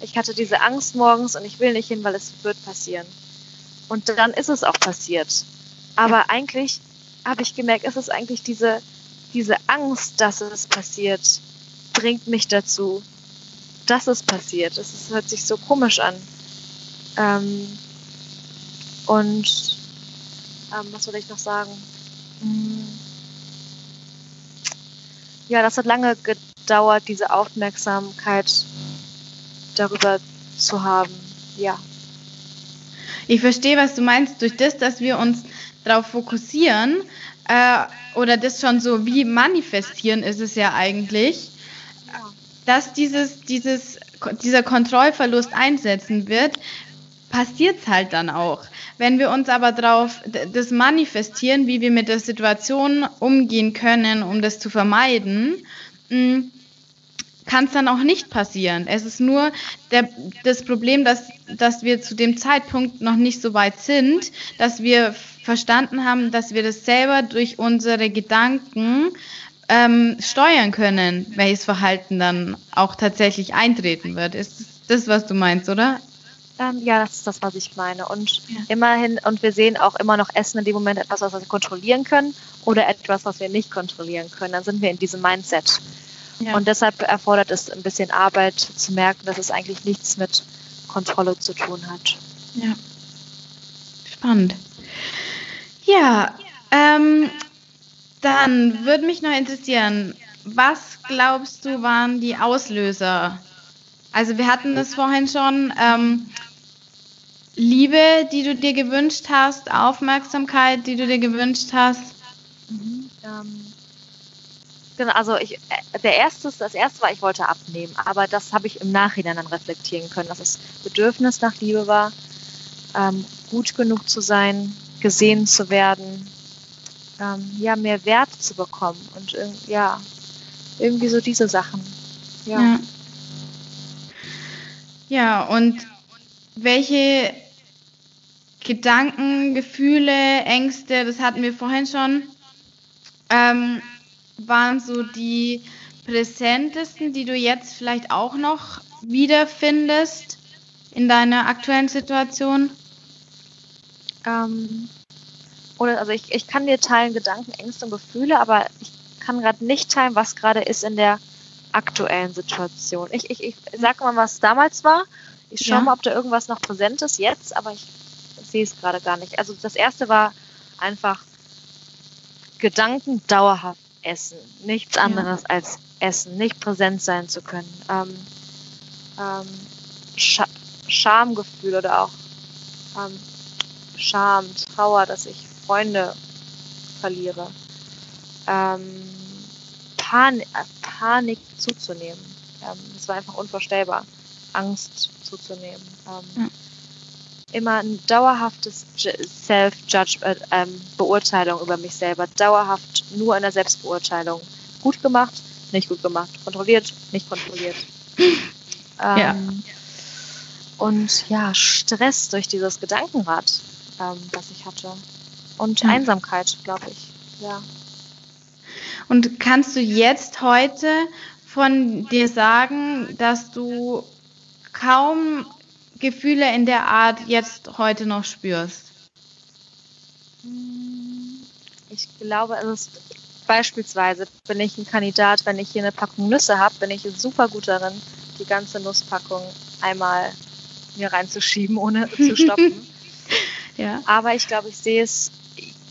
Speaker 2: Ich hatte diese Angst morgens und ich will nicht hin, weil es wird passieren. Und dann ist es auch passiert. Aber eigentlich habe ich gemerkt, es ist eigentlich diese, diese Angst, dass es passiert, bringt mich dazu, dass es passiert. Es hört sich so komisch an. Ähm, und ähm, was soll ich noch sagen? Hm. Ja, das hat lange gedauert, diese Aufmerksamkeit darüber zu haben. Ja.
Speaker 1: Ich verstehe, was du meinst. Durch das, dass wir uns darauf fokussieren äh, oder das schon so wie manifestieren ist es ja eigentlich, dass dieses, dieses, dieser Kontrollverlust einsetzen wird, passiert es halt dann auch. Wenn wir uns aber darauf das manifestieren, wie wir mit der Situation umgehen können, um das zu vermeiden, mm, kann es dann auch nicht passieren. Es ist nur der, das Problem, dass, dass wir zu dem Zeitpunkt noch nicht so weit sind, dass wir verstanden haben, dass wir das selber durch unsere Gedanken ähm, steuern können, welches Verhalten dann auch tatsächlich eintreten wird. Ist das, was du meinst, oder?
Speaker 2: Ähm, ja, das ist das, was ich meine. Und ja. immerhin, und wir sehen auch immer noch Essen in dem Moment etwas, was wir kontrollieren können oder etwas, was wir nicht kontrollieren können. Dann sind wir in diesem Mindset. Ja. Und deshalb erfordert es ein bisschen Arbeit zu merken, dass es eigentlich nichts mit Kontrolle zu tun hat.
Speaker 1: Ja. Spannend. Ja, ähm, dann würde mich noch interessieren, was glaubst du waren die Auslöser? Also wir hatten das vorhin schon, ähm, Liebe, die du dir gewünscht hast, Aufmerksamkeit, die du dir gewünscht hast. Mhm,
Speaker 2: ähm, genau, also ich, äh, der erste, das erste war, ich wollte abnehmen, aber das habe ich im Nachhinein dann reflektieren können, dass das Bedürfnis nach Liebe war, ähm, gut genug zu sein, gesehen zu werden, ähm, ja, mehr Wert zu bekommen und ja, irgendwie so diese Sachen. Ja.
Speaker 1: ja. Ja, und welche Gedanken, Gefühle, Ängste, das hatten wir vorhin schon, ähm, waren so die präsentesten, die du jetzt vielleicht auch noch wiederfindest in deiner aktuellen Situation?
Speaker 2: Ähm, oder also ich, ich kann dir teilen Gedanken, Ängste und Gefühle, aber ich kann gerade nicht teilen, was gerade ist in der aktuellen Situation. Ich, ich, ich sage mal, was damals war. Ich schaue ja. mal, ob da irgendwas noch präsent ist jetzt, aber ich sehe es gerade gar nicht. Also das erste war einfach Gedanken dauerhaft essen. Nichts anderes ja. als essen, nicht präsent sein zu können. Ähm, ähm, Sch Schamgefühl oder auch ähm, Scham, Trauer, dass ich Freunde verliere. Ähm, Pan Panik zuzunehmen. Ähm, das war einfach unvorstellbar. Angst zuzunehmen. Ähm, ja. Immer ein dauerhaftes Self-Judge-Beurteilung äh, ähm, über mich selber. Dauerhaft nur in der Selbstbeurteilung. Gut gemacht, nicht gut gemacht. Kontrolliert, nicht kontrolliert. ja. Ähm, und ja, Stress durch dieses Gedankenrad, ähm, das ich hatte. Und ja. Einsamkeit, glaube ich. Ja.
Speaker 1: Und kannst du jetzt heute von dir sagen, dass du kaum Gefühle in der Art jetzt heute noch spürst?
Speaker 2: Ich glaube, es ist beispielsweise bin ich ein Kandidat, wenn ich hier eine Packung Nüsse habe, bin ich super gut darin, die ganze Nusspackung einmal mir reinzuschieben, ohne zu stoppen. ja. Aber ich glaube, ich sehe es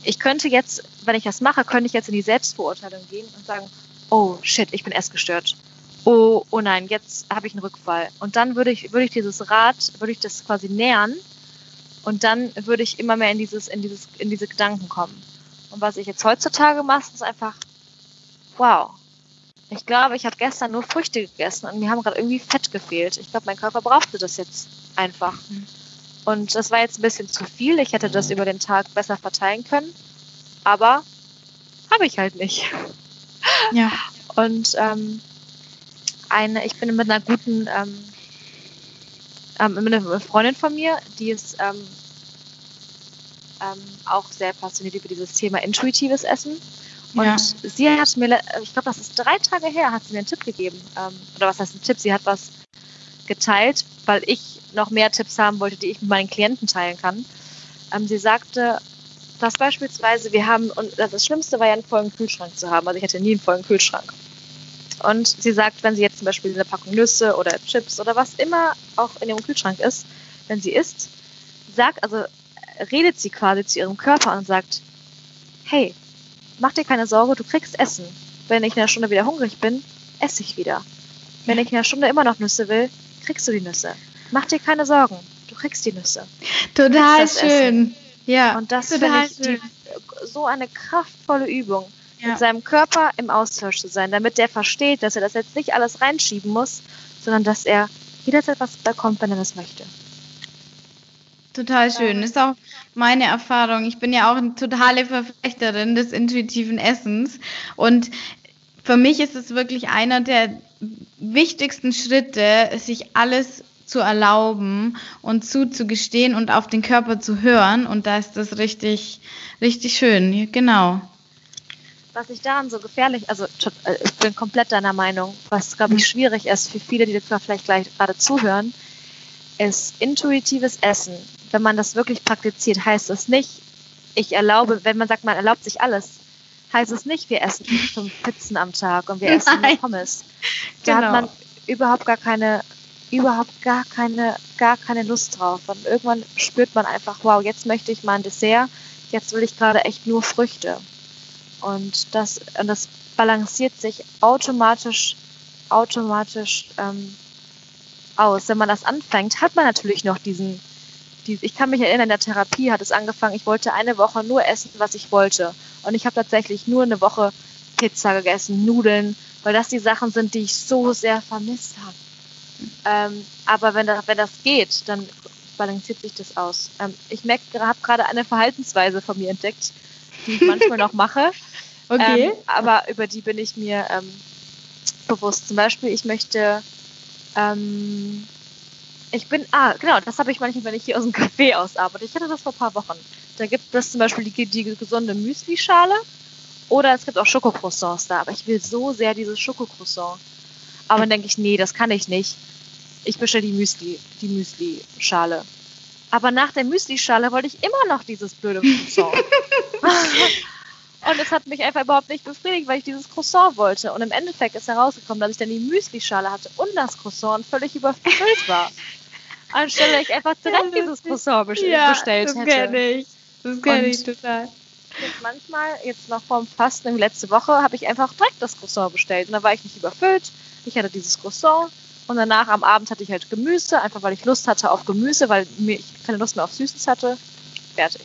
Speaker 2: ich könnte jetzt, wenn ich das mache, könnte ich jetzt in die Selbstbeurteilung gehen und sagen, oh shit, ich bin essgestört. Oh, oh nein, jetzt habe ich einen Rückfall. Und dann würde ich, würde ich dieses Rad, würde ich das quasi nähern und dann würde ich immer mehr in dieses, in dieses, in diese Gedanken kommen. Und was ich jetzt heutzutage mache, ist einfach, wow. Ich glaube, ich habe gestern nur Früchte gegessen und mir haben gerade irgendwie Fett gefehlt. Ich glaube, mein Körper brauchte das jetzt einfach. Und das war jetzt ein bisschen zu viel. Ich hätte das über den Tag besser verteilen können. Aber habe ich halt nicht. Ja. Und ähm, eine, ich bin mit einer guten, ähm, ähm, mit einer Freundin von mir, die ist ähm, ähm, auch sehr fasziniert über dieses Thema intuitives Essen. Und ja. sie hat mir, ich glaube, das ist drei Tage her, hat sie mir einen Tipp gegeben. Ähm, oder was heißt ein Tipp? Sie hat was geteilt, weil ich noch mehr Tipps haben wollte, die ich mit meinen Klienten teilen kann. Ähm, sie sagte, dass beispielsweise wir haben, und das Schlimmste war ja einen vollen Kühlschrank zu haben, also ich hatte nie einen vollen Kühlschrank. Und sie sagt, wenn sie jetzt zum Beispiel eine Packung Nüsse oder Chips oder was immer auch in ihrem Kühlschrank ist, wenn sie isst, sagt, also redet sie quasi zu ihrem Körper und sagt, hey, mach dir keine Sorge, du kriegst Essen. Wenn ich in einer Stunde wieder hungrig bin, esse ich wieder. Wenn ich in einer Stunde immer noch Nüsse will, kriegst du die Nüsse. Mach dir keine Sorgen, du kriegst die Nüsse.
Speaker 1: Total schön. Essen.
Speaker 2: Ja. Und das finde ich die, so eine kraftvolle Übung, ja. mit seinem Körper im Austausch zu sein, damit der versteht, dass er das jetzt nicht alles reinschieben muss, sondern dass er jederzeit was bekommt, wenn er das möchte.
Speaker 1: Total schön. Ist auch meine Erfahrung. Ich bin ja auch eine totale Verfechterin des intuitiven Essens. Und für mich ist es wirklich einer der wichtigsten Schritte, sich alles zu erlauben und zuzugestehen und auf den Körper zu hören. Und da ist das richtig, richtig schön. Genau.
Speaker 2: Was ich daran so gefährlich, also äh, ich bin komplett deiner Meinung, was glaube ich mhm. schwierig ist für viele, die jetzt vielleicht gleich gerade zuhören, ist intuitives Essen. Wenn man das wirklich praktiziert, heißt es nicht, ich erlaube, wenn man sagt, man erlaubt sich alles, heißt es nicht, wir essen fünf Pizzen am Tag und wir essen nur Pommes. Da genau. hat man überhaupt gar keine, überhaupt gar keine, gar keine Lust drauf. Und irgendwann spürt man einfach, wow, jetzt möchte ich mal ein Dessert, jetzt will ich gerade echt nur Früchte. Und das, und das balanciert sich automatisch, automatisch ähm, aus. Wenn man das anfängt, hat man natürlich noch diesen, die, ich kann mich erinnern, in der Therapie hat es angefangen, ich wollte eine Woche nur essen, was ich wollte. Und ich habe tatsächlich nur eine Woche Pizza gegessen, Nudeln, weil das die Sachen sind, die ich so sehr vermisst habe. Ähm, aber wenn das, wenn das geht, dann balanciert sich das aus. Ähm, ich habe gerade eine Verhaltensweise von mir entdeckt, die ich manchmal noch mache. Okay. Ähm, aber über die bin ich mir ähm, bewusst. Zum Beispiel, ich möchte ähm, ich bin, ah, genau, das habe ich manchmal, wenn ich hier aus dem Café ausarbeite. Ich hatte das vor ein paar Wochen. Da gibt es zum Beispiel die, die gesunde Müsli-Schale oder es gibt auch Schokocroissants da. Aber ich will so sehr dieses Schokocroissant. Aber dann denke ich, nee, das kann ich nicht. Ich bestelle die Müsli, die Müsli-Schale. Aber nach der Müsli-Schale wollte ich immer noch dieses blöde Croissant. Und es hat mich einfach überhaupt nicht befriedigt, weil ich dieses Croissant wollte. Und im Endeffekt ist herausgekommen, dass ich dann die Müsli-Schale hatte und das Croissant völlig überfüllt war. Anstelle ich einfach direkt dieses Croissant bestellt ja, bestellt das hätte. Kenn ich. Das kenne ich total. Jetzt manchmal, jetzt noch vorm Fasten, letzte Woche, habe ich einfach direkt das Croissant bestellt. Und da war ich nicht überfüllt. Ich hatte dieses Croissant. Und danach am Abend hatte ich halt Gemüse, einfach weil ich Lust hatte auf Gemüse, weil ich keine Lust mehr auf Süßes hatte. Fertig.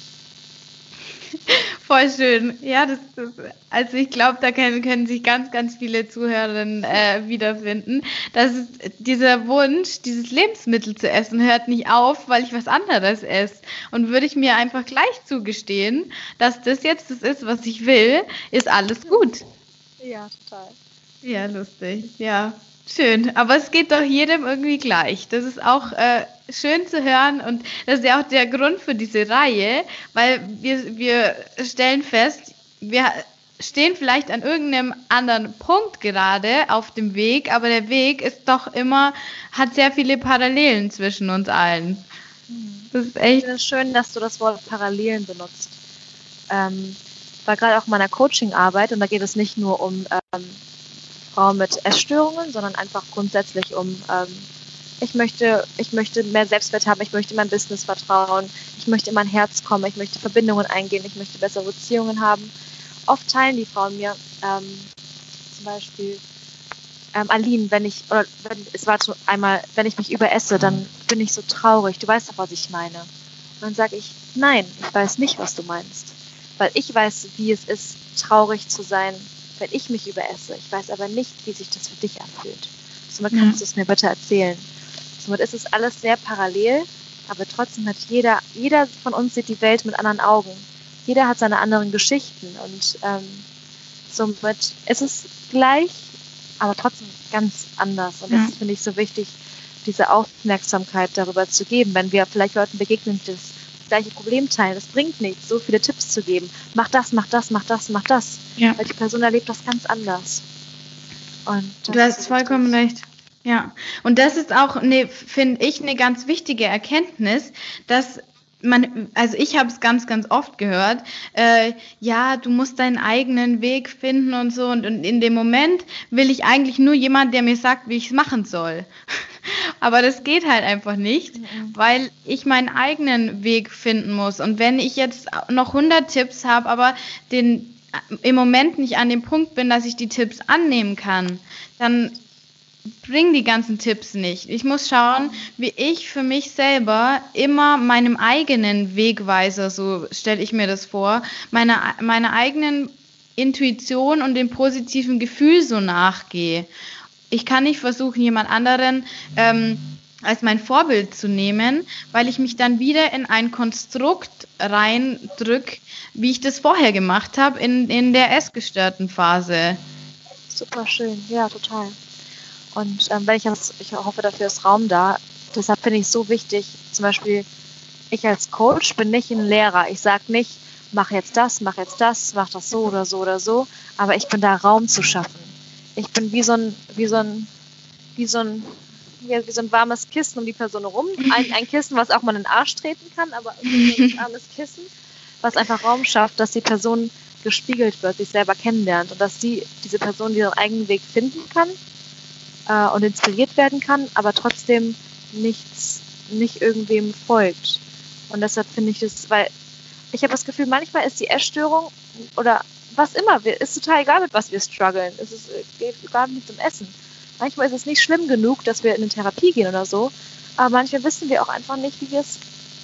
Speaker 1: Voll schön. Ja, das, das also ich glaube, da können, können, sich ganz, ganz viele Zuhörerinnen äh, wiederfinden. Das ist dieser Wunsch, dieses Lebensmittel zu essen, hört nicht auf, weil ich was anderes esse. Und würde ich mir einfach gleich zugestehen, dass das jetzt das ist, was ich will, ist alles gut.
Speaker 2: Ja, total.
Speaker 1: Ja, lustig. Ja. Schön, aber es geht doch jedem irgendwie gleich. Das ist auch äh, schön zu hören und das ist ja auch der Grund für diese Reihe, weil wir, wir stellen fest, wir stehen vielleicht an irgendeinem anderen Punkt gerade auf dem Weg, aber der Weg ist doch immer, hat sehr viele Parallelen zwischen uns allen.
Speaker 2: Das ist echt. Ich finde es schön, dass du das Wort Parallelen benutzt. Ähm, weil gerade auch in meiner Coaching-Arbeit, und da geht es nicht nur um ähm, Frauen mit Essstörungen, sondern einfach grundsätzlich um, ähm, ich möchte, ich möchte mehr Selbstwert haben, ich möchte mein Business vertrauen, ich möchte in mein Herz kommen, ich möchte Verbindungen eingehen, ich möchte bessere Beziehungen haben. Oft teilen die Frauen mir ähm, zum Beispiel, ähm, Aline, wenn ich, oder wenn, es war einmal, wenn ich mich überesse, dann bin ich so traurig. Du weißt doch, was ich meine. Und dann sage ich, nein, ich weiß nicht, was du meinst. Weil ich weiß, wie es ist, traurig zu sein, wenn ich mich überesse. Ich weiß aber nicht, wie sich das für dich anfühlt. Somit kannst ja. du es mir bitte erzählen. Somit ist es alles sehr parallel, aber trotzdem hat jeder, jeder von uns sieht die Welt mit anderen Augen. Jeder hat seine anderen Geschichten und ähm, somit ist es gleich aber trotzdem ganz anders. Und das ja. finde ich so wichtig, diese Aufmerksamkeit darüber zu geben, wenn wir vielleicht Leuten begegnen, die das gleiche Problem teilen. Das bringt nichts, so viele Tipps zu geben. Mach das, mach das, mach das, mach das. Ja. Weil die Person erlebt das ganz anders.
Speaker 1: Und du hast vollkommen recht. Ja, und das ist auch, ne, finde ich, eine ganz wichtige Erkenntnis, dass man, also ich habe es ganz, ganz oft gehört, äh, ja, du musst deinen eigenen Weg finden und so. Und, und in dem Moment will ich eigentlich nur jemand, der mir sagt, wie ich es machen soll. Aber das geht halt einfach nicht, mhm. weil ich meinen eigenen Weg finden muss. Und wenn ich jetzt noch 100 Tipps habe, aber den im Moment nicht an dem Punkt bin, dass ich die Tipps annehmen kann, dann bringen die ganzen Tipps nicht. Ich muss schauen, wie ich für mich selber immer meinem eigenen Wegweiser, so stelle ich mir das vor, meine, meine eigenen Intuition und dem positiven Gefühl so nachgehe. Ich kann nicht versuchen, jemand anderen ähm, als mein Vorbild zu nehmen, weil ich mich dann wieder in ein Konstrukt reindrück, wie ich das vorher gemacht habe in, in der essgestörten Phase.
Speaker 2: Super schön, ja, total. Und ähm, wenn ich jetzt, ich hoffe, dafür ist Raum da. Deshalb finde ich es so wichtig, zum Beispiel, ich als Coach bin nicht ein Lehrer. Ich sage nicht, mach jetzt das, mach jetzt das, mach das so oder so oder so, aber ich bin da Raum zu schaffen. Ich bin wie so ein, wie so ein, wie so ein, wie, so ein warmes Kissen um die Person herum. Ein, ein Kissen, was auch mal in den Arsch treten kann, aber ein warmes Kissen, was einfach Raum schafft, dass die Person gespiegelt wird, sich selber kennenlernt und dass die, diese Person ihren eigenen Weg finden kann äh, und inspiriert werden kann, aber trotzdem nichts, nicht irgendwem folgt. Und deshalb finde ich das, weil ich habe das Gefühl, manchmal ist die Essstörung oder was immer, ist total egal, mit was wir strugglen. Es ist, äh, geht gar nicht um Essen. Manchmal ist es nicht schlimm genug, dass wir in eine Therapie gehen oder so, aber manchmal wissen wir auch einfach nicht, wie wir es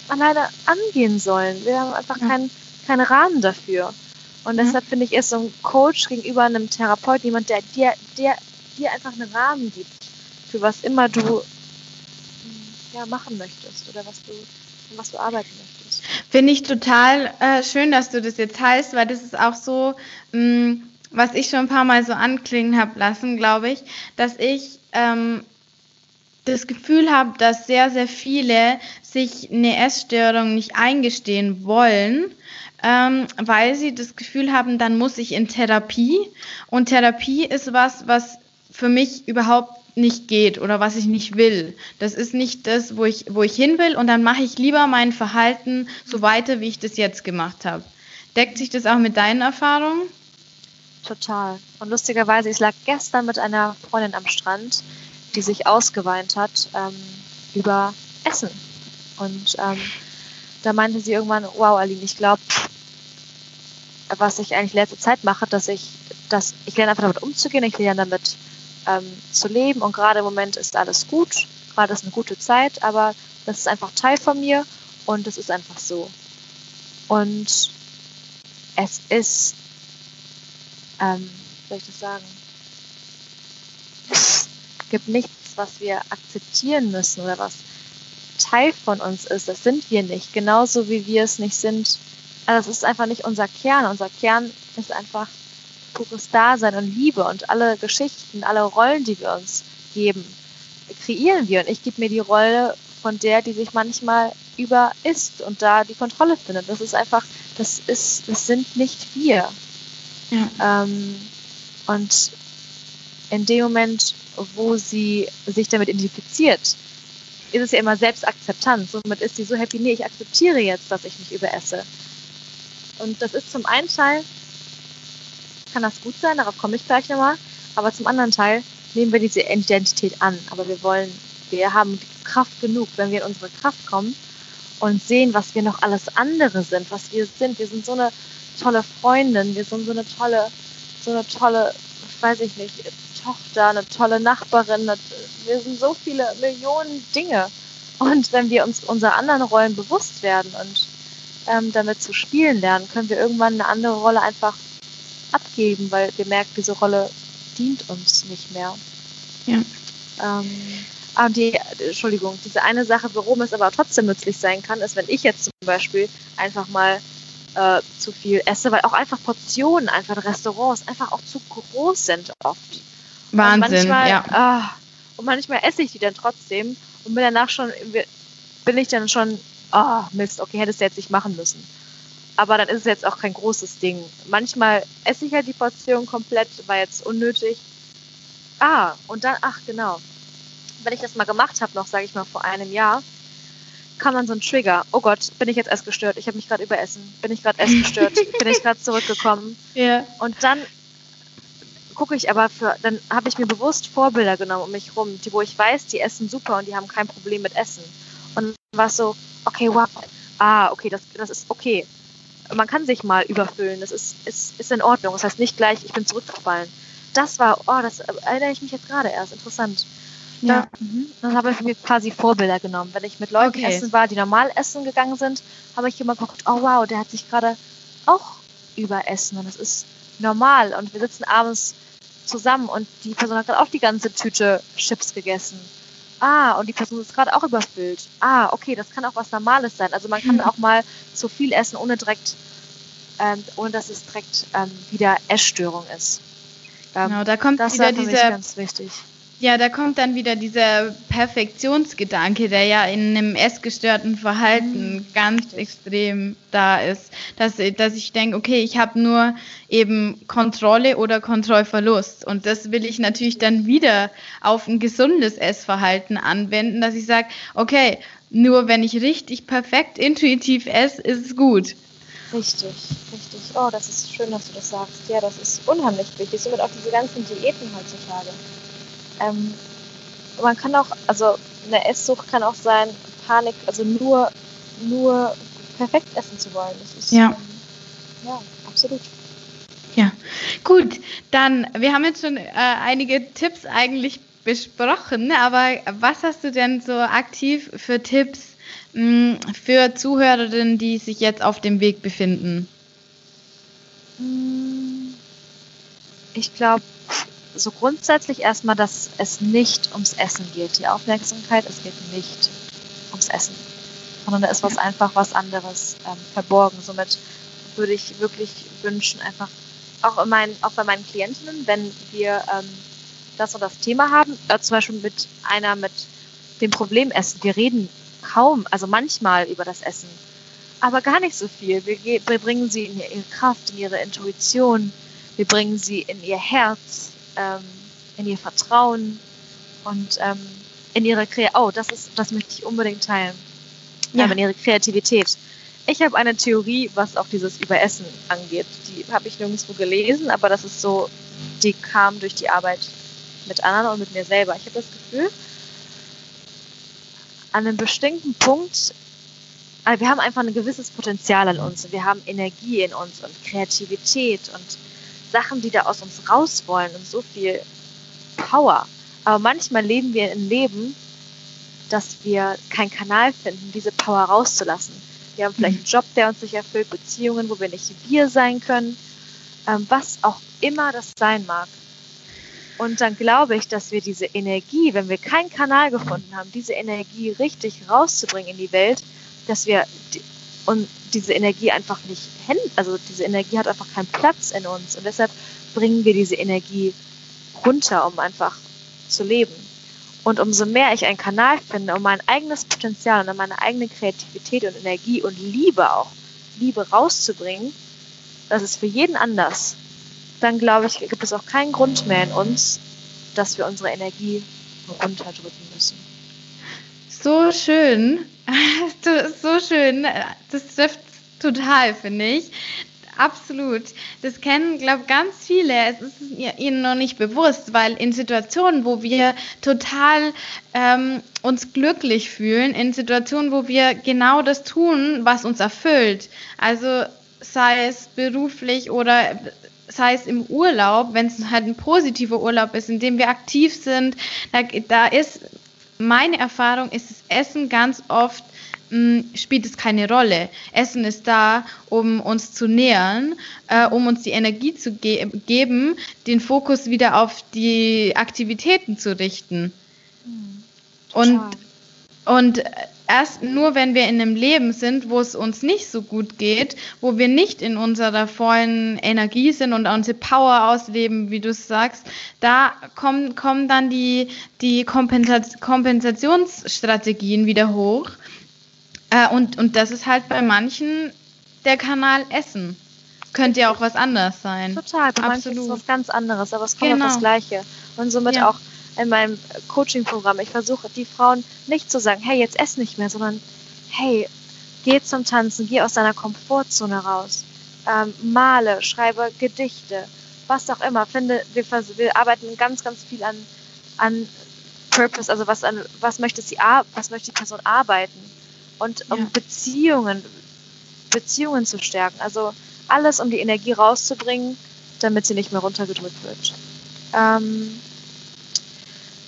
Speaker 2: alleine angehen sollen. Wir haben einfach keinen, keinen Rahmen dafür. Und deshalb finde ich, ist so ein Coach gegenüber einem Therapeut jemand, der dir, der dir einfach einen Rahmen gibt, für was immer du ja, machen möchtest oder was du, was du arbeiten möchtest.
Speaker 1: Finde ich total äh, schön, dass du das jetzt heißt, weil das ist auch so, mh, mm, was ich schon ein paar Mal so anklingen habe lassen, glaube ich, dass ich ähm, das Gefühl habe, dass sehr, sehr viele sich eine Essstörung nicht eingestehen wollen, ähm, weil sie das Gefühl haben, dann muss ich in Therapie. Und Therapie ist was, was für mich überhaupt nicht geht oder was ich nicht will. Das ist nicht das, wo ich, wo ich hin will und dann mache ich lieber mein Verhalten so weiter, wie ich das jetzt gemacht habe. Deckt sich das auch mit deinen Erfahrungen?
Speaker 2: Total. Und lustigerweise, ich lag gestern mit einer Freundin am Strand, die sich ausgeweint hat ähm, über Essen. Und ähm, da meinte sie irgendwann, wow, Aline, ich glaube, was ich eigentlich letzte Zeit mache, dass ich, dass ich lerne einfach damit umzugehen, ich lerne damit ähm, zu leben und gerade im Moment ist alles gut, gerade ist eine gute Zeit, aber das ist einfach Teil von mir und es ist einfach so. Und es ist, ähm, soll ich das sagen, es gibt nichts, was wir akzeptieren müssen oder was Teil von uns ist. Das sind wir nicht, genauso wie wir es nicht sind. Also es ist einfach nicht unser Kern. Unser Kern ist einfach pures Dasein und Liebe und alle Geschichten, alle Rollen, die wir uns geben, kreieren wir. Und ich gebe mir die Rolle von der, die sich manchmal über ist und da die Kontrolle findet. Das ist einfach, das ist, das sind nicht wir. Ja. Ähm, und in dem Moment, wo sie sich damit identifiziert, ist es ja immer Selbstakzeptanz. Somit ist sie so happy, nee, ich akzeptiere jetzt, dass ich mich überesse. Und das ist zum einen Teil kann das gut sein, darauf komme ich gleich nochmal. Aber zum anderen Teil nehmen wir diese Identität an. Aber wir wollen, wir haben Kraft genug, wenn wir in unsere Kraft kommen und sehen, was wir noch alles andere sind, was wir sind. Wir sind so eine tolle Freundin, wir sind so eine tolle, so eine tolle, weiß ich nicht, Tochter, eine tolle Nachbarin. Wir sind so viele Millionen Dinge. Und wenn wir uns unserer anderen Rollen bewusst werden und ähm, damit zu spielen lernen, können wir irgendwann eine andere Rolle einfach abgeben, weil wir merken, diese Rolle dient uns nicht mehr. Ja. Ähm, ah, die, Entschuldigung, diese eine Sache, warum es aber trotzdem nützlich sein kann, ist, wenn ich jetzt zum Beispiel einfach mal äh, zu viel esse, weil auch einfach Portionen, einfach Restaurants einfach auch zu groß sind oft.
Speaker 1: Wahnsinn,
Speaker 2: und manchmal,
Speaker 1: ja.
Speaker 2: Ah, und manchmal esse ich die dann trotzdem und bin danach schon, bin ich dann schon, ah, oh, Mist, okay, hättest du jetzt nicht machen müssen. Aber dann ist es jetzt auch kein großes Ding. Manchmal esse ich halt die Portion komplett, war jetzt unnötig. Ah, und dann, ach genau. Wenn ich das mal gemacht habe, noch, sage ich mal, vor einem Jahr, kam dann so ein Trigger. Oh Gott, bin ich jetzt essgestört? Ich habe mich gerade überessen. Bin ich gerade essgestört? bin ich gerade zurückgekommen?
Speaker 1: Ja.
Speaker 2: Und dann gucke ich aber für, dann habe ich mir bewusst Vorbilder genommen um mich rum, die, wo ich weiß, die essen super und die haben kein Problem mit Essen. Und dann war es so, okay, wow, ah, okay, das, das ist okay. Man kann sich mal überfüllen, das ist, ist, ist in Ordnung. Das heißt nicht gleich, ich bin zurückgefallen. Das war, oh, das erinnere ich mich jetzt gerade erst, interessant. Ja. Da, mhm. Dann habe ich mir quasi Vorbilder genommen. Wenn ich mit Leuten okay. essen war, die normal essen gegangen sind, habe ich immer geguckt, oh wow, der hat sich gerade auch überessen und das ist normal. Und wir sitzen abends zusammen und die Person hat gerade auch die ganze Tüte Chips gegessen. Ah, und die Person ist gerade auch überfüllt. Ah, okay, das kann auch was Normales sein. Also man kann auch mal zu viel essen, ohne direkt, ähm, ohne dass es direkt ähm, wieder Essstörung ist.
Speaker 1: Ähm, genau, da kommt
Speaker 2: das
Speaker 1: wieder dieser
Speaker 2: ganz wichtig.
Speaker 1: Ja, da kommt dann wieder dieser Perfektionsgedanke, der ja in einem essgestörten Verhalten mhm. ganz extrem da ist. Dass, dass ich denke, okay, ich habe nur eben Kontrolle oder Kontrollverlust. Und das will ich natürlich dann wieder auf ein gesundes Essverhalten anwenden, dass ich sage, okay, nur wenn ich richtig perfekt intuitiv esse, ist es gut.
Speaker 2: Richtig, richtig. Oh, das ist schön, dass du das sagst. Ja, das ist unheimlich wichtig. Somit auch diese ganzen Diäten heutzutage. Ähm, man kann auch, also eine Esssucht kann auch sein, Panik, also nur, nur perfekt essen zu wollen. Das ist,
Speaker 1: ja.
Speaker 2: Ähm, ja, absolut.
Speaker 1: Ja, gut, dann, wir haben jetzt schon äh, einige Tipps eigentlich besprochen, aber was hast du denn so aktiv für Tipps mh, hm, für Zuhörerinnen, die sich jetzt auf dem Weg befinden?
Speaker 2: Hm, ich glaube, so grundsätzlich erstmal, dass es nicht ums Essen geht. Die Aufmerksamkeit, es geht nicht ums Essen, sondern da ist was einfach was anderes ähm, verborgen. Somit würde ich wirklich wünschen, einfach auch, in meinen, auch bei meinen Klientinnen, wenn wir ähm, das und das Thema haben, äh, zum Beispiel mit einer mit dem Problem Essen. Wir reden kaum, also manchmal über das Essen, aber gar nicht so viel. Wir, wir bringen sie in ihre Kraft, in ihre Intuition, wir bringen sie in ihr Herz, ähm, in ihr Vertrauen und ähm, in ihre Kreativität. Oh, das ist, das möchte ich unbedingt teilen. Ja. In ihre Kreativität. Ich habe eine Theorie, was auch dieses Überessen angeht. Die habe ich nirgendwo gelesen, aber das ist so, die kam durch die Arbeit mit anderen und mit mir selber. Ich habe das Gefühl, an einem bestimmten Punkt, also wir haben einfach ein gewisses Potenzial in uns. Wir haben Energie in uns und Kreativität und Sachen, die da aus uns raus wollen und so viel Power. Aber manchmal leben wir ein Leben, dass wir keinen Kanal finden, diese Power rauszulassen. Wir haben vielleicht mhm. einen Job, der uns nicht erfüllt, Beziehungen, wo wir nicht wir sein können, ähm, was auch immer das sein mag. Und dann glaube ich, dass wir diese Energie, wenn wir keinen Kanal gefunden haben, diese Energie richtig rauszubringen in die Welt, dass wir und diese Energie einfach nicht also diese Energie hat einfach keinen Platz in uns und deshalb bringen wir diese Energie runter, um einfach zu leben. Und umso mehr ich einen Kanal finde, um mein eigenes Potenzial und meine eigene Kreativität und Energie und Liebe auch, Liebe rauszubringen, das ist für jeden anders, dann glaube ich, gibt es auch keinen Grund mehr in uns, dass wir unsere Energie runterdrücken müssen.
Speaker 1: So schön. so schön. Das trifft total, finde ich. Absolut. Das kennen, glaube ich, ganz viele. Es ist ihnen noch nicht bewusst, weil in Situationen, wo wir total ähm, uns glücklich fühlen, in Situationen, wo wir genau das tun, was uns erfüllt, also sei es beruflich oder sei es im Urlaub, wenn es halt ein positiver Urlaub ist, in dem wir aktiv sind, da, da ist meine Erfahrung, ist das Essen ganz oft mh, spielt es keine Rolle. Essen ist da, um uns zu nähern, äh, um uns die Energie zu ge geben, den Fokus wieder auf die Aktivitäten zu richten. Mhm. Und Und erst nur, wenn wir in einem Leben sind, wo es uns nicht so gut geht, wo wir nicht in unserer vollen Energie sind und unsere Power ausleben, wie du sagst, da kommen, kommen dann die, die Kompensat Kompensationsstrategien wieder hoch. Äh, und, und das ist halt bei manchen der Kanal Essen. Könnte ja auch was anderes sein.
Speaker 2: Total, bei Absolut. manchen ist was ganz anderes, aber es kommt genau. auf das Gleiche. Und somit ja. auch in meinem Coaching-Programm. Ich versuche die Frauen nicht zu sagen, hey, jetzt ess nicht mehr, sondern hey, geh zum Tanzen, geh aus deiner Komfortzone raus, ähm, male, schreibe Gedichte, was auch immer. Finde, wir, wir arbeiten ganz, ganz viel an, an Purpose, also was, an, was möchte sie, was möchte die Person arbeiten und um ja. Beziehungen, Beziehungen zu stärken. Also alles, um die Energie rauszubringen, damit sie nicht mehr runtergedrückt wird. Ähm,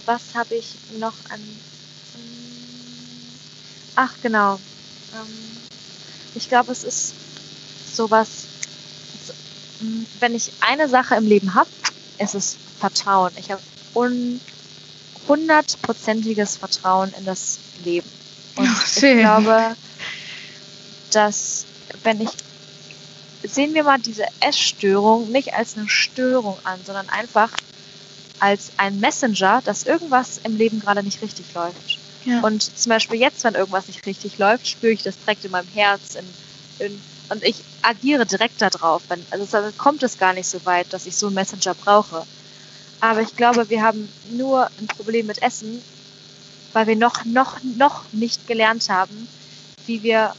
Speaker 2: was habe ich noch an. Ach, genau. Ähm, ich glaube, es ist sowas. Wenn ich eine Sache im Leben habe, ist es Vertrauen. Ich habe hundertprozentiges Vertrauen in das Leben. Und Ach, ich glaube, dass wenn ich sehen wir mal diese Essstörung nicht als eine Störung an, sondern einfach als ein Messenger, dass irgendwas im Leben gerade nicht richtig läuft. Ja. Und zum Beispiel jetzt, wenn irgendwas nicht richtig läuft, spüre ich das direkt in meinem Herz in, in, und ich agiere direkt darauf. Wenn, also dann kommt es gar nicht so weit, dass ich so einen Messenger brauche. Aber ich glaube, wir haben nur ein Problem mit Essen, weil wir noch, noch, noch nicht gelernt haben, wie wir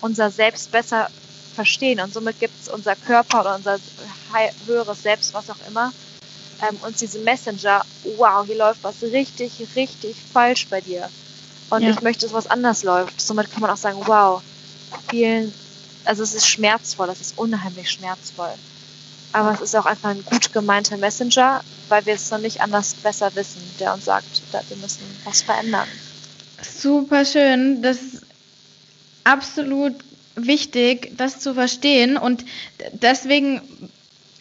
Speaker 2: unser Selbst besser verstehen. Und somit gibt es unser Körper oder unser höheres Selbst, was auch immer, ähm, uns diese Messenger, wow, hier läuft was richtig, richtig falsch bei dir. Und ja. ich möchte, dass was anders läuft. Somit kann man auch sagen, wow, vielen, also es ist schmerzvoll, es ist unheimlich schmerzvoll. Aber es ist auch einfach ein gut gemeinter Messenger, weil wir es noch nicht anders besser wissen, der uns sagt, wir müssen was verändern.
Speaker 1: Super schön. Das ist absolut wichtig, das zu verstehen. Und deswegen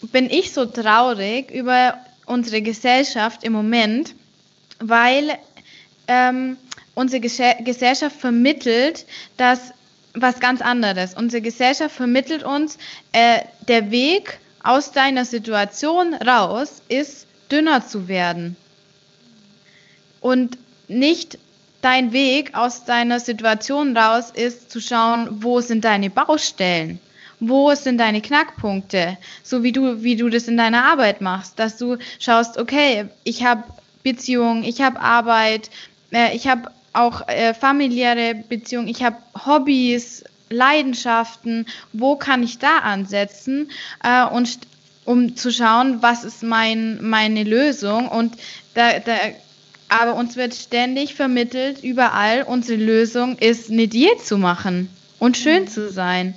Speaker 1: bin ich so traurig über unsere Gesellschaft im Moment, weil ähm, unsere Gesellschaft vermittelt, dass was ganz anderes. Unsere Gesellschaft vermittelt uns, äh, der Weg aus deiner Situation raus ist, dünner zu werden. Und nicht dein Weg aus deiner Situation raus ist, zu schauen, wo sind deine Baustellen wo sind deine Knackpunkte, so wie du, wie du das in deiner Arbeit machst, dass du schaust, okay, ich habe Beziehung, ich habe Arbeit, äh, ich habe auch äh, familiäre Beziehungen, ich habe Hobbys, Leidenschaften, wo kann ich da ansetzen äh, und um zu schauen, was ist mein, meine Lösung und da, da aber uns wird ständig vermittelt, überall, unsere Lösung ist eine Diät zu machen und schön mhm. zu sein.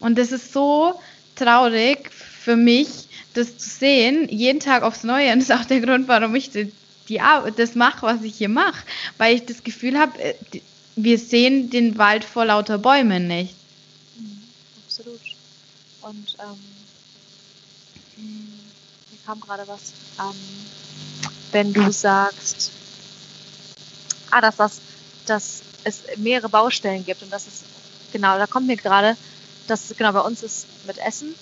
Speaker 1: Und das ist so traurig für mich, das zu sehen, jeden Tag aufs Neue. Und das ist auch der Grund, warum ich die, die das mache, was ich hier mache. Weil ich das Gefühl habe, äh, wir sehen den Wald vor lauter Bäumen nicht.
Speaker 2: Mhm, absolut. Und ähm, hier kam gerade was an, wenn du sagst, ah, dass, das, dass es mehrere Baustellen gibt und das ist, genau, da kommt mir gerade, das genau bei uns ist mit Essen.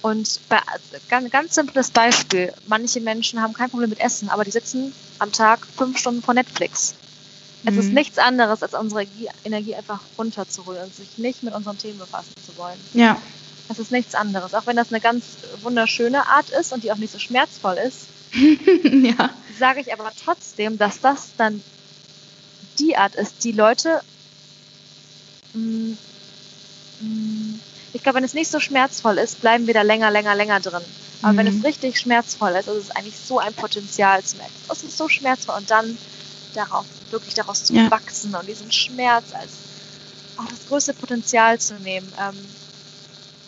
Speaker 2: Und bei, ganz, ganz simples Beispiel. Manche Menschen haben kein Problem mit Essen, aber die sitzen am Tag fünf Stunden vor Netflix. Es mhm. ist nichts anderes, als unsere Energie einfach runterzuholen und sich nicht mit unseren Themen befassen zu wollen.
Speaker 1: Ja.
Speaker 2: Das ist nichts anderes. Auch wenn das eine ganz wunderschöne Art ist und die auch nicht so schmerzvoll ist, ja. sage ich aber trotzdem, dass das dann die Art ist, die Leute mh, Mm, ich glaube, wenn es nicht so schmerzvoll ist, bleiben wir da länger, länger, länger drin. Aber mhm. wenn es mhm. richtig schmerzvoll ist, ist es eigentlich so ein Potenzial zu merken. Es ist so schmerzvoll und dann darauf, wirklich daraus zu ja. wachsen und diesen Schmerz als auch das größte Potenzial zu nehmen, ähm,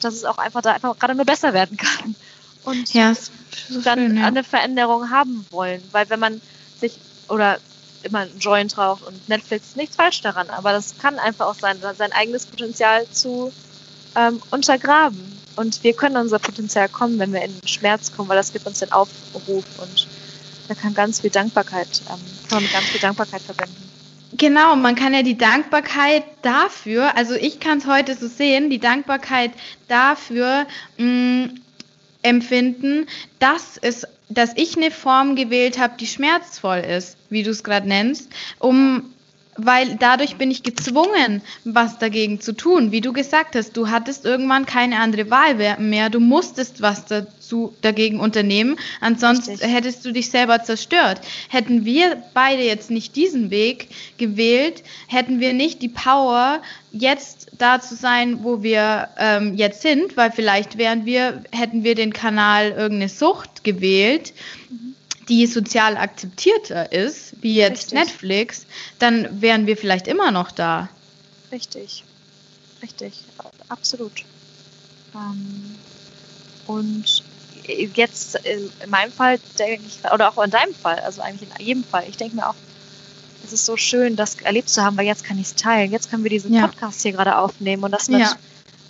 Speaker 2: dass es auch einfach da einfach gerade nur besser werden kann. Und ja, so dann schön, ja. eine Veränderung haben wollen. Weil wenn man sich oder immer einen Joint raucht und Netflix, nichts falsch daran, aber das kann einfach auch sein, sein eigenes Potenzial zu ähm, untergraben. Und wir können unser Potenzial kommen, wenn wir in den Schmerz kommen, weil das gibt uns den Aufruf und da kann ganz viel Dankbarkeit, ähm, kann man mit ganz viel Dankbarkeit verbinden.
Speaker 1: Genau, man kann ja die Dankbarkeit dafür, also ich kann es heute so sehen, die Dankbarkeit dafür mh, mm, empfinden, dass es, dass ich eine Form gewählt habe, die schmerzvoll ist, wie du es gerade nennst, um weil dadurch bin ich gezwungen, was dagegen zu tun. Wie du gesagt hast, du hattest irgendwann keine andere Wahl mehr. Du musstest was dazu, dagegen unternehmen, ansonsten Richtig. hättest du dich selber zerstört. Hätten wir beide jetzt nicht diesen Weg gewählt, hätten wir nicht die Power, jetzt da zu sein, wo wir ähm, jetzt sind, weil vielleicht wären wir, hätten wir den Kanal irgendeine Sucht gewählt. Mhm die sozial akzeptierter ist, wie jetzt Richtig. Netflix, dann wären wir vielleicht immer noch da.
Speaker 2: Richtig. Richtig. Absolut. Ähm, und jetzt in meinem Fall denke ich, oder auch in deinem Fall, also eigentlich in jedem Fall, ich denke mir auch, es ist so schön, das erlebt zu haben, weil jetzt kann ich es teilen. Jetzt können wir diesen ja. Podcast hier gerade aufnehmen und das mit ja.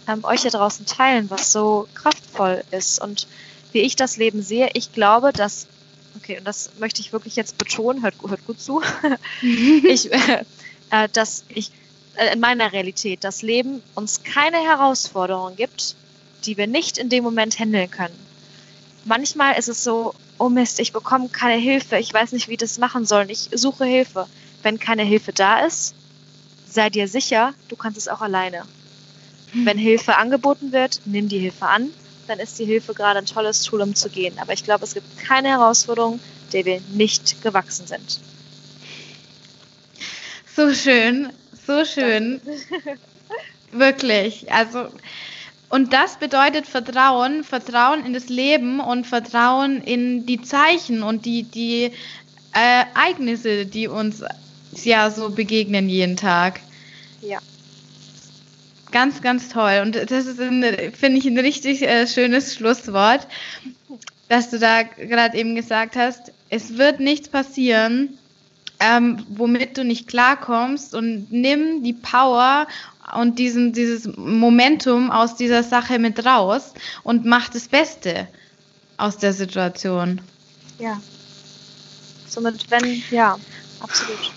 Speaker 2: ähm, euch hier draußen teilen, was so kraftvoll ist. Und wie ich das Leben sehe, ich glaube, dass okay, und das möchte ich wirklich jetzt betonen, hört, hört gut zu, ich, äh, äh, dass ich äh, in meiner Realität das Leben uns keine Herausforderungen gibt, die wir nicht in dem Moment handeln können. Manchmal ist es so, oh Mist, ich bekomme keine Hilfe, ich weiß nicht, wie ich das machen soll, ich suche Hilfe. Wenn keine Hilfe da ist, sei dir sicher, du kannst es auch alleine. Wenn Hilfe angeboten wird, nimm die Hilfe an dann ist die Hilfe gerade ein tolles Tool, um zu gehen. Aber ich glaube, es gibt keine Herausforderung, der wir nicht gewachsen sind.
Speaker 1: So schön, so schön. Wirklich. Also, und das bedeutet Vertrauen, Vertrauen in das Leben und Vertrauen in die Zeichen und die, die äh, Ereignisse, die uns ja so begegnen jeden Tag.
Speaker 2: Ja.
Speaker 1: Ganz, ganz toll. Und das ist, finde ich, ein richtig äh, schönes Schlusswort, dass du da gerade eben gesagt hast, es wird nichts passieren, ähm, womit du nicht klarkommst und nimm die Power und diesen, dieses Momentum aus dieser Sache mit raus und mach das Beste aus der Situation.
Speaker 2: Ja. Somit, wenn, ja, absolut.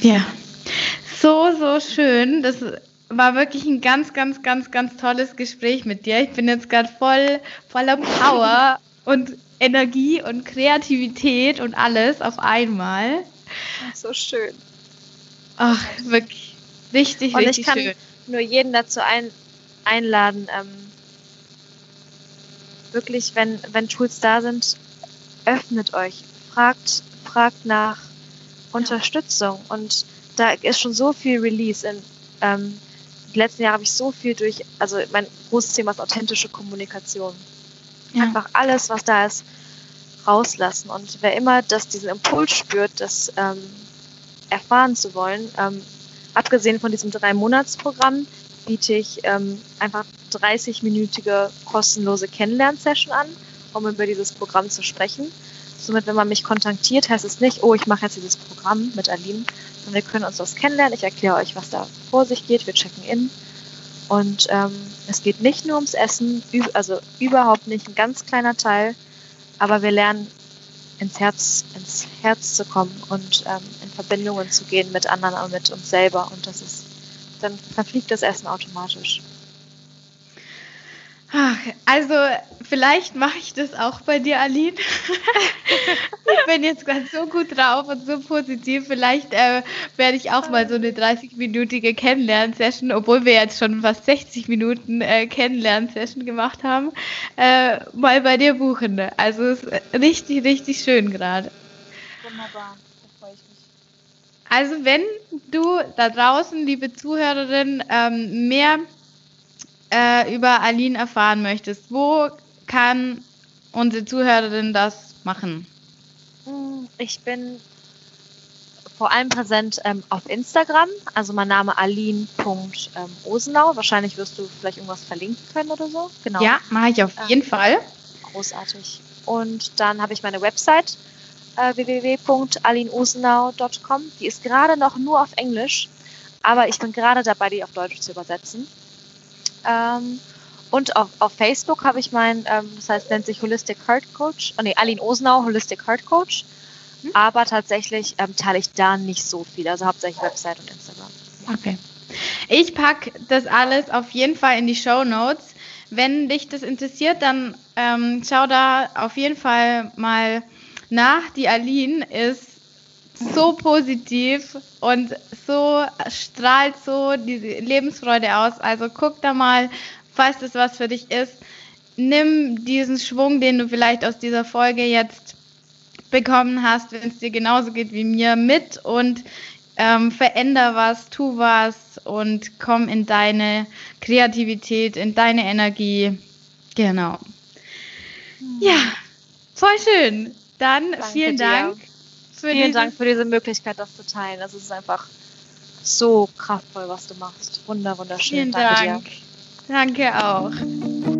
Speaker 1: Ja so, so schön. Das war wirklich ein ganz, ganz, ganz, ganz tolles Gespräch mit dir. Ich bin jetzt gerade voll voller Power und Energie und Kreativität und alles auf einmal.
Speaker 2: So schön.
Speaker 1: Ach, wirklich richtig, und richtig schön. Und ich kann
Speaker 2: nur jeden dazu ein, einladen, ähm, wirklich, wenn, wenn Tools da sind, öffnet euch, fragt, fragt nach Unterstützung und da ist schon so viel Release. In, ähm, die letzten Jahre habe ich so viel durch, also mein großes Thema ist authentische Kommunikation. Ja. Einfach alles, was da ist, rauslassen. Und wer immer das diesen Impuls spürt, das ähm, erfahren zu wollen, ähm, abgesehen von diesem Drei-Monats-Programm, biete ich ähm, einfach 30-minütige kostenlose Kennenlernsession an, um über dieses Programm zu sprechen. Somit, wenn man mich kontaktiert, heißt es nicht, oh, ich mache jetzt dieses Programm mit Aline, und wir können uns das kennenlernen. Ich erkläre euch, was da vor sich geht. Wir checken in. Und ähm, es geht nicht nur ums Essen, also überhaupt nicht ein ganz kleiner Teil, aber wir lernen ins Herz, ins Herz zu kommen und ähm, in Verbindungen zu gehen mit anderen und mit uns selber. Und das ist, dann verfliegt das Essen automatisch.
Speaker 1: Ach, also vielleicht mache ich das auch bei dir, Aline. ich bin jetzt gerade so gut drauf und so positiv. Vielleicht äh, werde ich auch mal so eine 30-minütige Kennenlernsession, obwohl wir jetzt schon fast 60 Minuten äh, Kennenlernsession gemacht haben, äh, mal bei dir buchen. Also es ist richtig, richtig schön gerade. Wunderbar, da freue ich mich. Also wenn du da draußen, liebe Zuhörerin, ähm, mehr äh, über Aline erfahren möchtest, wo kann unsere Zuhörerin das machen?
Speaker 2: Hm, ich bin vor allem präsent ähm, auf Instagram, also mein Name aline.osenau. Wahrscheinlich wirst du vielleicht irgendwas verlinken können oder so.
Speaker 1: Genau. Ja, mache ich auf jeden ähm, Fall.
Speaker 2: Großartig. Und dann habe ich meine Website äh, www.alinosenau.com. Die ist gerade noch nur auf Englisch, aber ich bin gerade dabei, die auf Deutsch zu übersetzen. Ähm, und auf, auf Facebook habe ich mein, ähm, das heißt, nennt sich Holistic Heart Coach, oh nee, Aline Osenau, Holistic Heart Coach. Mhm. Aber tatsächlich ähm, teile ich da nicht so viel. Also hauptsächlich Website und Instagram.
Speaker 1: Okay. Ich packe das alles auf jeden Fall in die Show Notes. Wenn dich das interessiert, dann ähm, schau da auf jeden Fall mal nach. Die Aline ist so positiv und so strahlt so diese Lebensfreude aus. Also guck da mal, falls das was für dich ist. Nimm diesen Schwung, den du vielleicht aus dieser Folge jetzt bekommen hast, wenn es dir genauso geht wie mir, mit und ähm, veränder was, tu was und komm in deine Kreativität, in deine Energie. Genau. Hm. Ja, voll schön. Dann Danke vielen Dank.
Speaker 2: Für vielen Dank für diese Möglichkeit, das zu teilen. Das ist einfach so kraftvoll, was du machst. Wunder, wunderschön.
Speaker 1: Vielen Danke Dank. Dir. Danke auch.